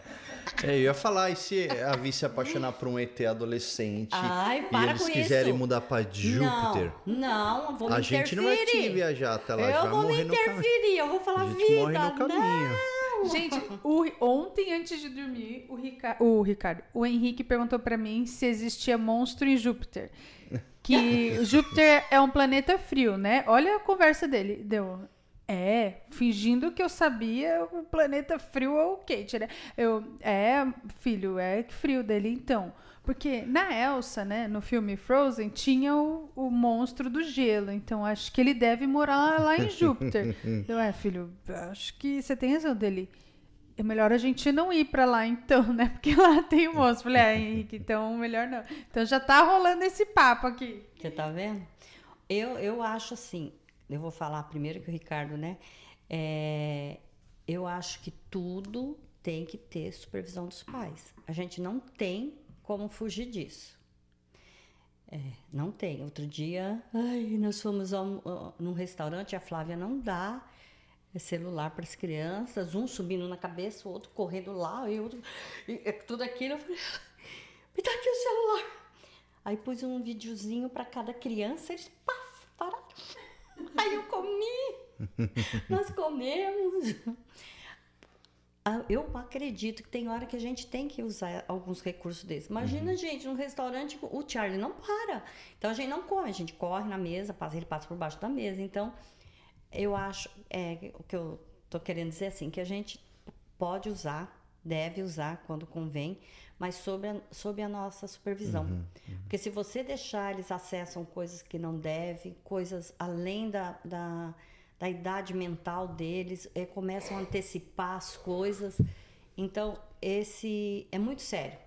Speaker 2: É, eu ia falar, e se a Vi se apaixonar por um ET adolescente
Speaker 1: Ai,
Speaker 2: e
Speaker 1: para
Speaker 2: eles
Speaker 1: com
Speaker 2: quiserem
Speaker 1: isso.
Speaker 2: mudar para Júpiter?
Speaker 1: Não, não, vou me
Speaker 2: a gente não vai conseguir viajar até lá,
Speaker 1: eu
Speaker 2: já
Speaker 1: vou me interferir, eu vou falar
Speaker 2: A gente
Speaker 1: vida.
Speaker 2: morre no caminho.
Speaker 4: Gente, o- ontem antes de dormir, o, Rica- o Ricardo, o Henrique perguntou pra mim se existia monstro em Júpiter. Que Júpiter é um planeta frio, né? Olha a conversa dele. Deu. É, fingindo que eu sabia o planeta frio é o quente, né? Eu, é, filho, é frio dele, então. Porque na Elsa, né, no filme Frozen, tinha o, o monstro do gelo. Então acho que ele deve morar lá em Júpiter. Eu, é, filho, acho que você tem razão dele. É melhor a gente não ir pra lá então, né? Porque lá tem o monstro. Falei, ah, Henrique, então melhor não. Então já tá rolando esse papo aqui.
Speaker 1: Você tá vendo? Eu, eu acho assim, eu vou falar primeiro que o Ricardo, né? É, eu acho que tudo tem que ter supervisão dos pais. A gente não tem como fugir disso. É, não tem. Outro dia, ai, nós fomos a um- a- num restaurante, a Flávia não dá celular para as crianças, um subindo na cabeça, o outro correndo lá, e outro, e, e tudo aquilo. Eu falei, me dá aqui o celular. Aí pus um videozinho para cada criança, eles pá, pararam. Aí eu comi. Nós comemos. Ah, Eu acredito que tem hora que a gente tem que usar alguns recursos desses. Imagina, gente, num restaurante, o Charlie não para. Então a gente não come, a gente corre na mesa, passa, ele passa por baixo da mesa. Então, eu acho, é, o que eu tô querendo dizer assim, que a gente pode usar, deve usar quando convém, mas sob a, sob a nossa supervisão. Porque se você deixar, eles acessam coisas que não devem, coisas além da, da, da idade mental deles, eh, começam a antecipar as coisas. Então, esse é muito sério.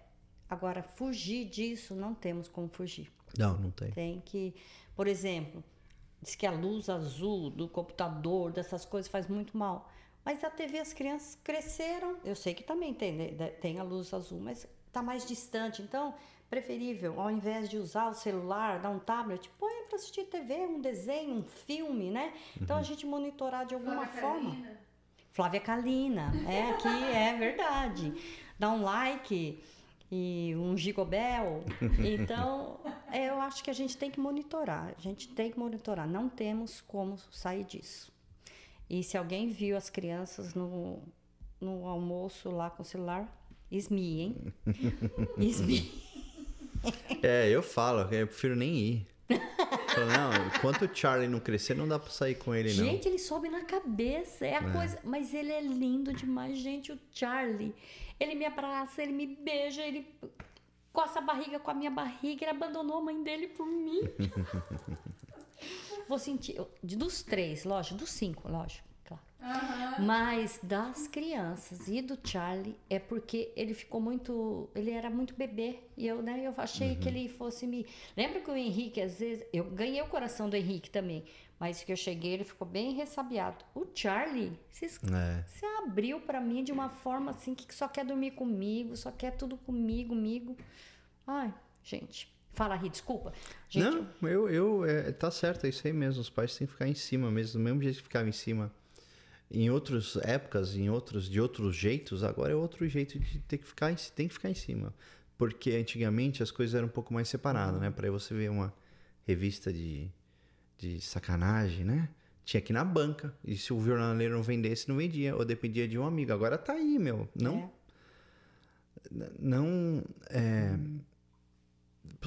Speaker 1: Agora, fugir disso, não temos como fugir.
Speaker 2: Não, não tem.
Speaker 1: Tem que, por exemplo, diz que a luz azul do computador, dessas coisas faz muito mal. Mas a TV as crianças cresceram. Eu sei que também tem, né, tem a luz azul, mas está mais distante. Então, preferível, ao invés de usar o celular, dar um tablet, põe para assistir TV, um desenho, um filme, né? Então a gente monitorar de alguma
Speaker 3: Flávia
Speaker 1: forma.
Speaker 3: Carolina.
Speaker 1: Flávia Kalina, é aqui, é verdade. Dá um like e um gigobel. Então, é, eu acho que a gente tem que monitorar. A gente tem que monitorar. Não temos como sair disso. E se alguém viu as crianças no, no almoço lá com o celular, esmi, hein? Esmi.
Speaker 2: É, eu falo, eu prefiro nem ir. Falo, não, enquanto o Charlie não crescer, não dá pra sair com ele, não.
Speaker 1: Gente, ele sobe na cabeça, é a coisa. Mas ele é lindo demais, gente. O Charlie, ele me abraça, ele me beija, ele coça a barriga com a minha barriga. Ele abandonou a mãe dele por mim. Vou sentir. eu- Dos três, lógico, dos cinco, lógico, claro. Mas das crianças e do Charlie é porque ele ficou muito. Ele era muito bebê. E eu, né, eu achei que ele fosse me. Lembra que o Henrique, às vezes. Eu ganhei o coração do Henrique também. Mas que eu cheguei, ele ficou bem ressabiado. O Charlie se, es-
Speaker 2: É.
Speaker 1: se abriu pra mim de uma forma assim que só quer dormir comigo, só quer tudo comigo, comigo. Ai, gente. Fala, Ri, desculpa. Gente,
Speaker 2: Não, eu, eu é, tá certo, é isso aí mesmo. Os pais têm que ficar em cima mesmo, do mesmo jeito que ficavam em cima em outras épocas, em outros, de outros jeitos, agora é outro jeito de ter que ficar, em- tem que ficar em cima. Porque antigamente as coisas eram um pouco mais separadas, né? Para você ver uma revista de, de sacanagem, né? Tinha aqui na banca. E se o jornaleiro não vendesse, não vendia. Ou dependia de um amigo. Agora tá aí, meu. Não,
Speaker 1: é.
Speaker 2: não é,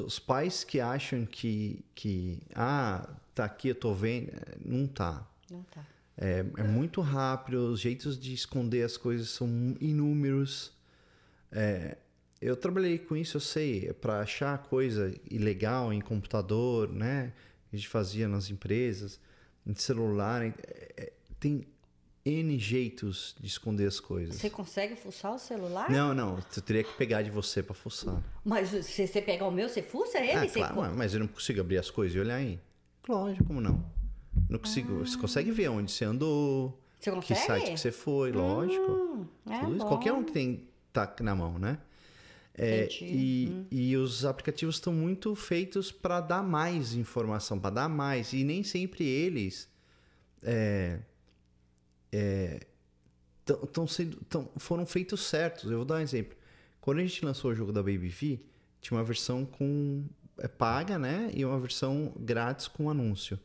Speaker 2: os pais que acham que que ah tá aqui eu tô vendo é, não tá
Speaker 1: Não tá.
Speaker 2: é, é muito rápido os jeitos de esconder as coisas são inúmeros É, eu trabalhei com isso eu sei para achar coisa ilegal em computador né a gente fazia nas empresas em celular é, é, tem n jeitos de esconder as coisas
Speaker 1: Você consegue fuçar o celular?
Speaker 2: não, não, eu teria que pegar de você pra fuçar.
Speaker 1: Mas se você pegar o meu, você fuça ele?
Speaker 2: Ah, claro, mas- eu não consigo abrir as coisas e olhar aí. Lógico, como não? Não consigo. Você consegue ver onde você andou,
Speaker 1: Você
Speaker 2: que site que você foi, lógico.
Speaker 1: Hum, é.
Speaker 2: Qualquer um que tem tá na mão, né? É,
Speaker 1: Entendi. Hum.
Speaker 2: e, e os aplicativos estão muito feitos para dar mais informação, para dar mais. E nem sempre eles é, é, tão, tão sendo, tão- foram feitos certos. Eu vou dar um exemplo. Quando a gente lançou o jogo da Baby V, tinha uma versão com é, paga, né? E uma versão grátis com anúncio.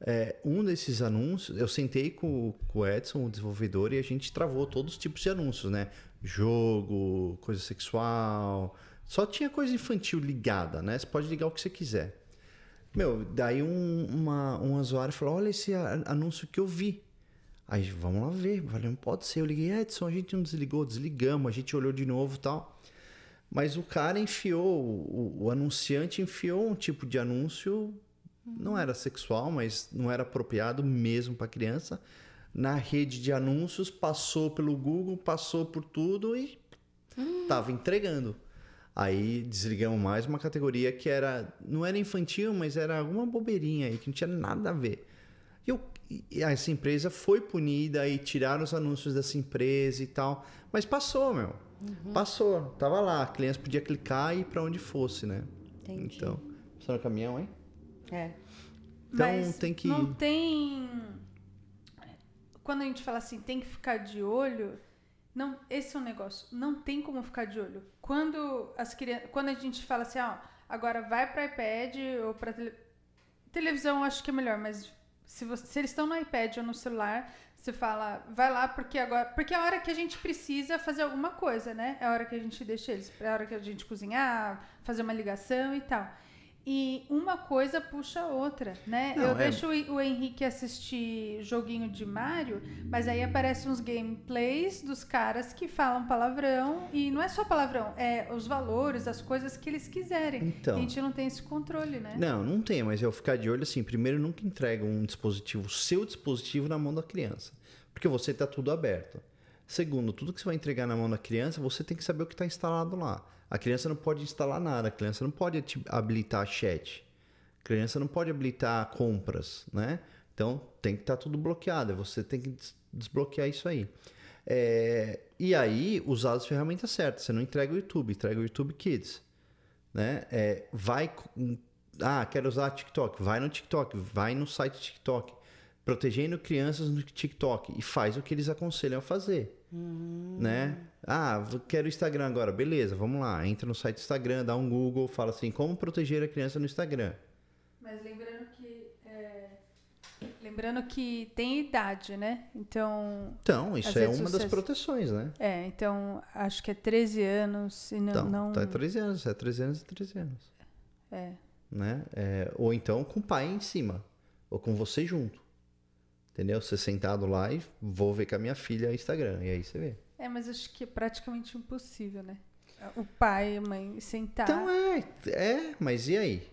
Speaker 2: É, um desses anúncios, eu sentei com, com o Edson, o desenvolvedor, e a gente travou todos os tipos de anúncios, né? Jogo, coisa sexual. Só tinha coisa infantil ligada, né? Você pode ligar o que você quiser. Meu, daí um, uma, um usuário falou: Olha esse anúncio que eu vi. Aí, vamos lá ver. Eu Falei, não pode ser. Eu liguei, Edson, a gente não desligou, desligamos, a gente olhou de novo tal. Mas o cara enfiou, o, o anunciante enfiou um tipo de anúncio, não era sexual, mas não era apropriado mesmo para criança. Na rede de anúncios, passou pelo Google, passou por tudo e tava entregando. Aí desligamos mais uma categoria que era, não era infantil, mas era alguma bobeirinha aí que não tinha nada a ver. E, eu, e essa empresa foi punida e tiraram os anúncios dessa empresa e tal. Mas passou, meu. Passou. Tava lá. A criança podia clicar e ir pra onde fosse, né?
Speaker 1: Entendi.
Speaker 2: Então. Você no caminhão, hein?
Speaker 1: É.
Speaker 2: Então
Speaker 4: Mas
Speaker 2: tem que.
Speaker 4: Não tem. Quando a gente fala assim, tem que ficar de olho. Não, esse é um negócio. Não tem como ficar de olho. Quando as crianças, quando a gente fala assim, ó, Agora vai para iPad ou para tele... televisão, acho que é melhor, mas se, você, se eles estão no iPad ou no celular, você fala, vai lá porque agora, porque é a hora que a gente precisa fazer alguma coisa, né? É a hora que a gente deixa eles, é a hora que a gente cozinhar, fazer uma ligação e tal. E uma coisa puxa a outra, né?
Speaker 2: Não,
Speaker 4: eu
Speaker 2: é-
Speaker 4: deixo o Henrique assistir joguinho de Mario, mas aí aparecem uns gameplays dos caras que falam palavrão e não é só palavrão, é os valores, as coisas que eles quiserem.
Speaker 2: Então.
Speaker 4: a gente não tem esse controle, né?
Speaker 2: Não, não tem, mas eu ficar de olho assim. Primeiro, nunca entrega um dispositivo, seu dispositivo, na mão da criança. Porque você tá tudo aberto. Segundo, tudo que você vai entregar na mão da criança, você tem que saber o que está instalado lá. A criança não pode instalar nada, a criança não pode habilitar chat. A criança não pode habilitar compras, né? Então tem que estar tudo bloqueado. Você tem que des- desbloquear isso aí. É, e aí, usar as ferramentas certas. Você não entrega o YouTube, entrega o YouTube Kids né? É, vai. Ah, quero usar TikTok. Vai no TikTok, vai no site TikTok. Protegendo crianças no TikTok e faz o que eles aconselham a fazer. Né? Ah, v- quero Instagram agora. Beleza, vamos lá. Entra no site Instagram, dá um Google, fala assim: como proteger a criança no Instagram.
Speaker 4: Mas lembrando que. é, Lembrando que tem idade, né? Então.
Speaker 2: Então, isso é uma das
Speaker 4: sociais.
Speaker 2: proteções, né?
Speaker 4: É, então acho que é 13 anos e não.
Speaker 2: Então,
Speaker 4: não
Speaker 2: tá 13 anos, é 13 anos e 13 anos.
Speaker 4: é.
Speaker 2: né? É, ou então com o pai em cima, ou com você junto. Entendeu? Você sentado lá e vou ver com a minha filha o Instagram. E aí você vê.
Speaker 4: É, mas acho que é praticamente impossível, né? O pai e a mãe sentar.
Speaker 2: Então é, é, mas e aí?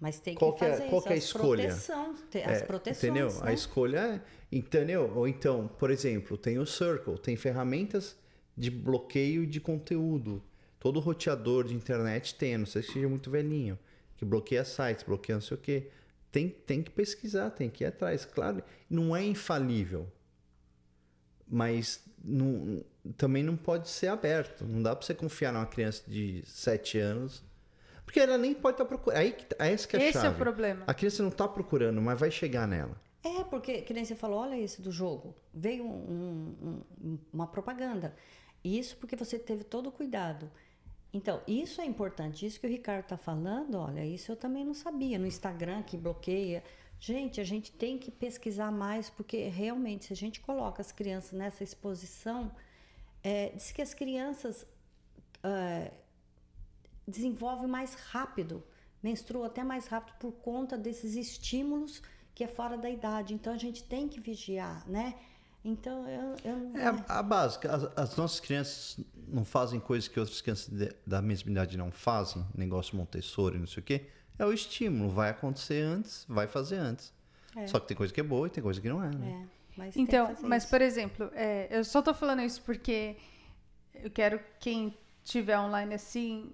Speaker 1: Mas tem que
Speaker 2: Qual que é-
Speaker 1: fazer
Speaker 2: qual
Speaker 1: isso,
Speaker 2: que é a
Speaker 1: as
Speaker 2: escolha?
Speaker 1: proteção, te- as
Speaker 2: É,
Speaker 1: proteções,
Speaker 2: Entendeu?
Speaker 1: né?
Speaker 2: A escolha é. Entendeu? Ou então, por exemplo, tem o Circle, tem ferramentas de bloqueio de conteúdo. Todo roteador de internet tem, não sei se seja muito velhinho, que bloqueia sites, bloqueia não sei o quê. Tem, tem que pesquisar, tem que ir atrás. Claro, não é infalível. Mas não- também não pode ser aberto. Não dá pra você confiar numa criança de 7 anos. Porque ela nem pode estar procurando. Aí que, aí essa que é a
Speaker 4: Esse é o
Speaker 2: chave.
Speaker 4: problema.
Speaker 2: A criança não tá procurando, mas vai chegar nela.
Speaker 1: É, porque, que nem você falou, olha isso do jogo. Veio um- um- uma propaganda. Isso porque você teve todo o cuidado. Então, isso é importante. Isso que o Ricardo está falando, olha, isso eu também não sabia. No Instagram que bloqueia. Gente, a gente tem que pesquisar mais, porque realmente, se a gente coloca as crianças nessa exposição, é, diz que as crianças é, desenvolvem mais rápido, menstruam até mais rápido por conta desses estímulos que é fora da idade. Então a gente tem que vigiar, né? Então eu, eu não.
Speaker 2: É a, básica. As, as nossas crianças não fazem coisas que outras crianças de- da mesma idade não fazem, negócio Montessori, não sei o quê. É o estímulo. Vai acontecer antes, vai fazer antes.
Speaker 1: É.
Speaker 2: Só que tem coisa que é boa e tem coisa que não é, né?
Speaker 1: É, mas
Speaker 4: Então, mas
Speaker 1: isso.
Speaker 4: por exemplo, é, eu só tô falando isso porque eu quero quem tiver online assim,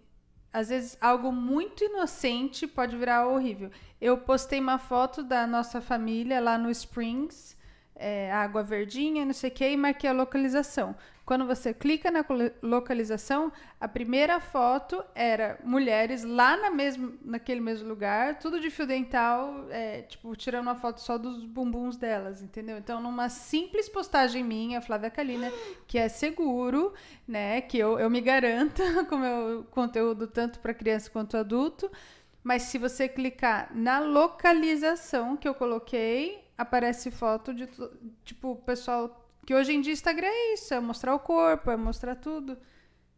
Speaker 4: às vezes algo muito inocente pode virar horrível. Eu postei uma foto da nossa família lá no Springs, é, água verdinha, não sei o que, e marquei a localização. Quando você clica na localização, a primeira foto era mulheres lá na mesmo, naquele mesmo lugar, tudo de fio dental, é, tipo, tirando uma foto só dos bumbuns delas, entendeu? Então, numa simples postagem minha, Flávia Kalina, que é seguro, né? Que eu, eu me garanto com meu conteúdo tanto para criança quanto adulto. Mas se você clicar na localização que eu coloquei, aparece foto de tipo, pessoal que hoje em dia Instagram é isso, é mostrar o corpo, é mostrar tudo.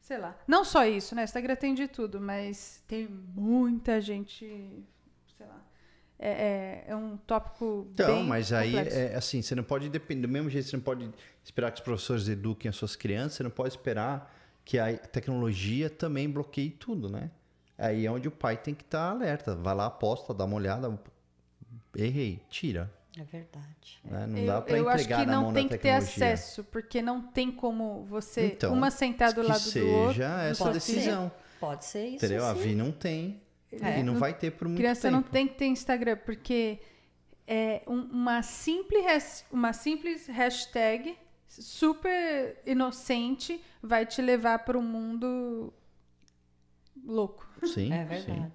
Speaker 4: Sei lá. Não só isso, né? Instagram tem de tudo, mas tem muita gente, sei lá. É, é, é um tópico
Speaker 2: Então, mas aí é assim, você não pode depender, do mesmo jeito você não pode esperar que os professores eduquem as suas crianças, você não pode esperar que a tecnologia também bloqueie tudo, né? Aí é onde o pai tem que estar alerta. Vai lá, aposta, dá uma olhada. Errei, tira.
Speaker 1: É verdade.
Speaker 2: né? Não
Speaker 4: eu,
Speaker 2: dá pra
Speaker 4: eu acho
Speaker 2: entregar
Speaker 4: que
Speaker 2: na
Speaker 4: não
Speaker 2: mão
Speaker 4: tem
Speaker 2: da
Speaker 4: que ter acesso, porque não tem como você,
Speaker 2: Então,
Speaker 4: uma sentar do lado
Speaker 2: seja
Speaker 4: do outro.
Speaker 2: essa
Speaker 1: Pode
Speaker 2: decisão.
Speaker 1: ser. Pode ser isso.
Speaker 2: Entendeu? A. Vi não tem.
Speaker 1: É.
Speaker 2: E não vai ter por muito
Speaker 4: criança
Speaker 2: tempo.
Speaker 4: não tem que ter Instagram, porque é um- uma, simples, uma simples hashtag super inocente vai te levar para um mundo louco.
Speaker 2: Sim,
Speaker 1: É
Speaker 2: sim.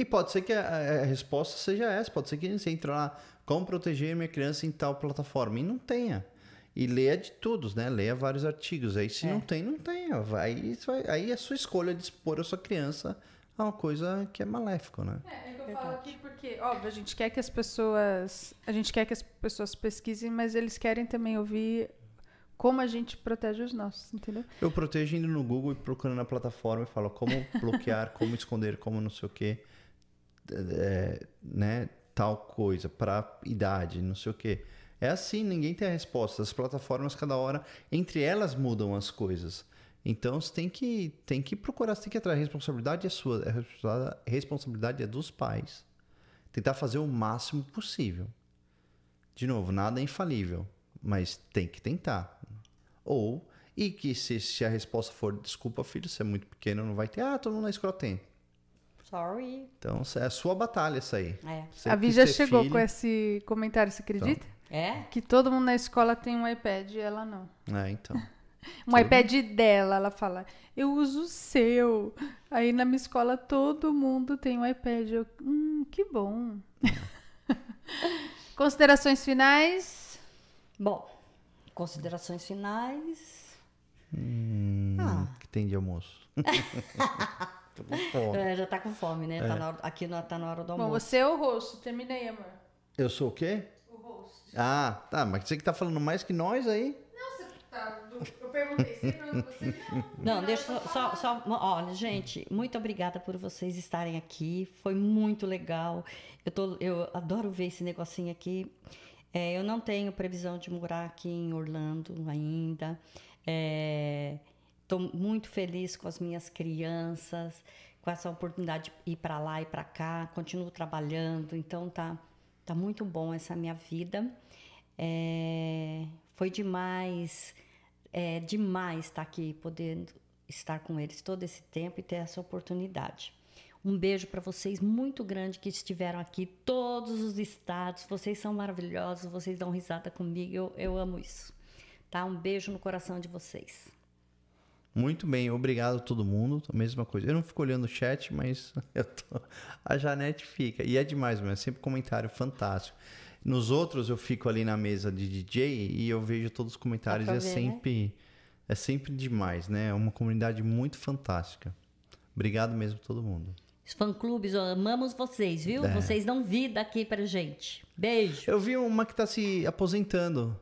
Speaker 2: E pode ser que a, a resposta seja essa. Pode ser que você entre lá, como proteger minha criança em tal plataforma. E não tenha. E leia de todos, né? Leia vários artigos. Aí se
Speaker 1: É.
Speaker 2: não tem, não tenha. Aí, isso vai- aí é sua escolha de expor a sua criança é uma coisa que é maléfico, né?
Speaker 4: É, é que eu falo aqui porque, óbvio, a gente quer que as pessoas. A gente quer que as pessoas pesquisem, mas eles querem também ouvir como a gente protege os nossos, entendeu?
Speaker 2: Eu protejo indo no Google e procurando na plataforma e falo como bloquear, como esconder, como não sei o que, né? Tal coisa, para idade, não sei o que. É assim, ninguém tem a resposta. As plataformas, cada hora, entre elas mudam as coisas. Então você tem que, tem que procurar, você tem que atrás. A responsabilidade é sua, a responsabilidade é dos pais. Tentar fazer o máximo possível. De novo, nada é infalível, mas tem que tentar. Ou, e que se, se a resposta for desculpa, filho, você é muito pequeno, não vai ter. Ah, todo mundo na escola tem.
Speaker 1: Sorry.
Speaker 2: Então é a sua batalha essa aí.
Speaker 1: É.
Speaker 2: Você
Speaker 4: a Vi já chegou
Speaker 2: filho,
Speaker 4: com esse comentário, você acredita?
Speaker 1: É?
Speaker 4: Que todo mundo na escola tem um iPad e ela não.
Speaker 2: É, então.
Speaker 4: Um iPad dela, ela fala, eu uso o seu. Aí na minha escola todo mundo tem um iPad. Eu, hum, que bom. Considerações finais?
Speaker 1: Bom, considerações finais.
Speaker 2: Hum,
Speaker 1: Ah.
Speaker 2: que tem de almoço. Tô com fome.
Speaker 1: É, já tá com fome, né? Tá na hora- aqui na- tá na hora do
Speaker 4: Bom,
Speaker 1: almoço.
Speaker 4: você é o rosto. Termina aí, amor.
Speaker 2: Eu sou o quê?
Speaker 4: O host.
Speaker 2: Ah, tá, mas você que tá falando mais que nós aí.
Speaker 4: Não, você tá. Eu perguntei, você perguntou, você
Speaker 1: Não, deixa eu só, só, só- Olha, gente, muito obrigada por vocês estarem aqui. Foi muito legal. Eu, tô, eu adoro ver esse negocinho aqui. É, eu não tenho previsão de morar aqui em Orlando ainda. Estou muito feliz com as minhas crianças, com essa oportunidade de ir para lá e para cá. Continuo trabalhando, então tá, tá muito bom essa minha vida. É, foi demais, é demais estar aqui, podendo estar com eles todo esse tempo e ter essa oportunidade. Um beijo para vocês muito grande que estiveram aqui, todos os estados. Vocês são maravilhosos, vocês dão risada comigo, eu, eu amo isso. Tá? Um beijo no coração de vocês.
Speaker 2: Muito bem, obrigado a todo mundo. A mesma coisa. Eu não fico olhando o chat, mas tô... a Janete fica. E é demais, mas é sempre comentário fantástico. Nos outros eu fico ali na mesa de DJ e eu vejo todos os comentários.
Speaker 1: Dá
Speaker 2: É
Speaker 1: ver,
Speaker 2: sempre é sempre demais, né? É uma comunidade muito fantástica. Obrigado mesmo a todo mundo.
Speaker 1: Os fã-clubes, ó, amamos vocês, viu?
Speaker 2: É.
Speaker 1: Vocês dão vida aqui pra gente. Beijo.
Speaker 2: Eu vi uma que tá se aposentando.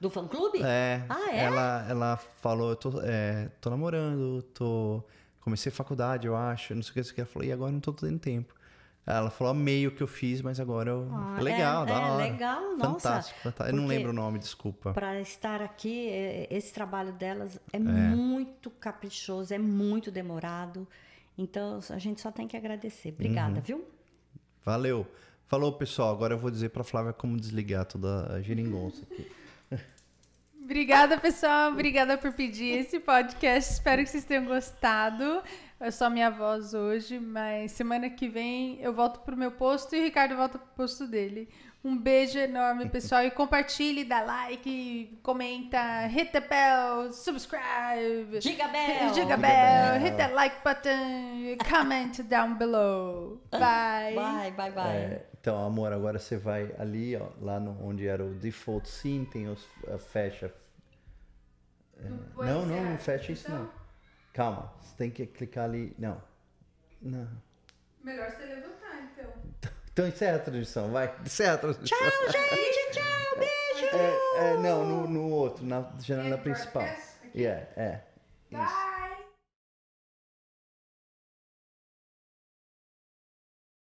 Speaker 1: Do fã-clube?
Speaker 2: É.
Speaker 1: Ah, é?
Speaker 2: Ela, ela falou, eu tô, é, tô namorando, tô. Comecei faculdade, eu acho, não sei o que, não sei o que. Ela falou, e agora não tô tendo tempo. Ela falou meio que eu fiz, mas agora eu.
Speaker 1: Ah,
Speaker 2: legal,
Speaker 1: é,
Speaker 2: da
Speaker 1: é,
Speaker 2: hora.
Speaker 1: legal, nossa.
Speaker 2: Fantástico, fantástico. Eu não lembro o nome, desculpa.
Speaker 1: Para estar aqui, é, esse trabalho delas é, muito caprichoso, é muito demorado. Então, a gente só tem que agradecer.
Speaker 2: Uhum.
Speaker 1: Obrigada, viu?
Speaker 2: Valeu. Falou, pessoal. Agora eu vou dizer pra Flávia como desligar toda a geringonça aqui.
Speaker 4: Obrigada, pessoal. Obrigada por pedir esse podcast. Espero que vocês tenham gostado. É só minha voz hoje, mas semana que vem eu volto pro meu posto e o Ricardo volta pro posto dele. Um beijo enorme, pessoal. E compartilhe, dá like, comenta, hit the bell, subscribe.
Speaker 1: Giga Bell!
Speaker 4: Giga bell, hit that like button, comment down below. Bye.
Speaker 1: Bye, bye, bye.
Speaker 2: É, então, amor, agora você vai ali, ó, lá no, onde era o default scene, tem os a fecha. É, não, não, não fecha isso não. Calma, você tem que clicar ali. Não. Não.
Speaker 4: Melhor você levantar, então.
Speaker 2: Então encerra a transmissão, vai. Encerra a transmissão.
Speaker 1: Tchau, gente. Tchau, beijo.
Speaker 2: É, é, não, no, no outro, na janela principal.
Speaker 4: podcast?
Speaker 2: Yeah, é. Isso.
Speaker 4: Bye.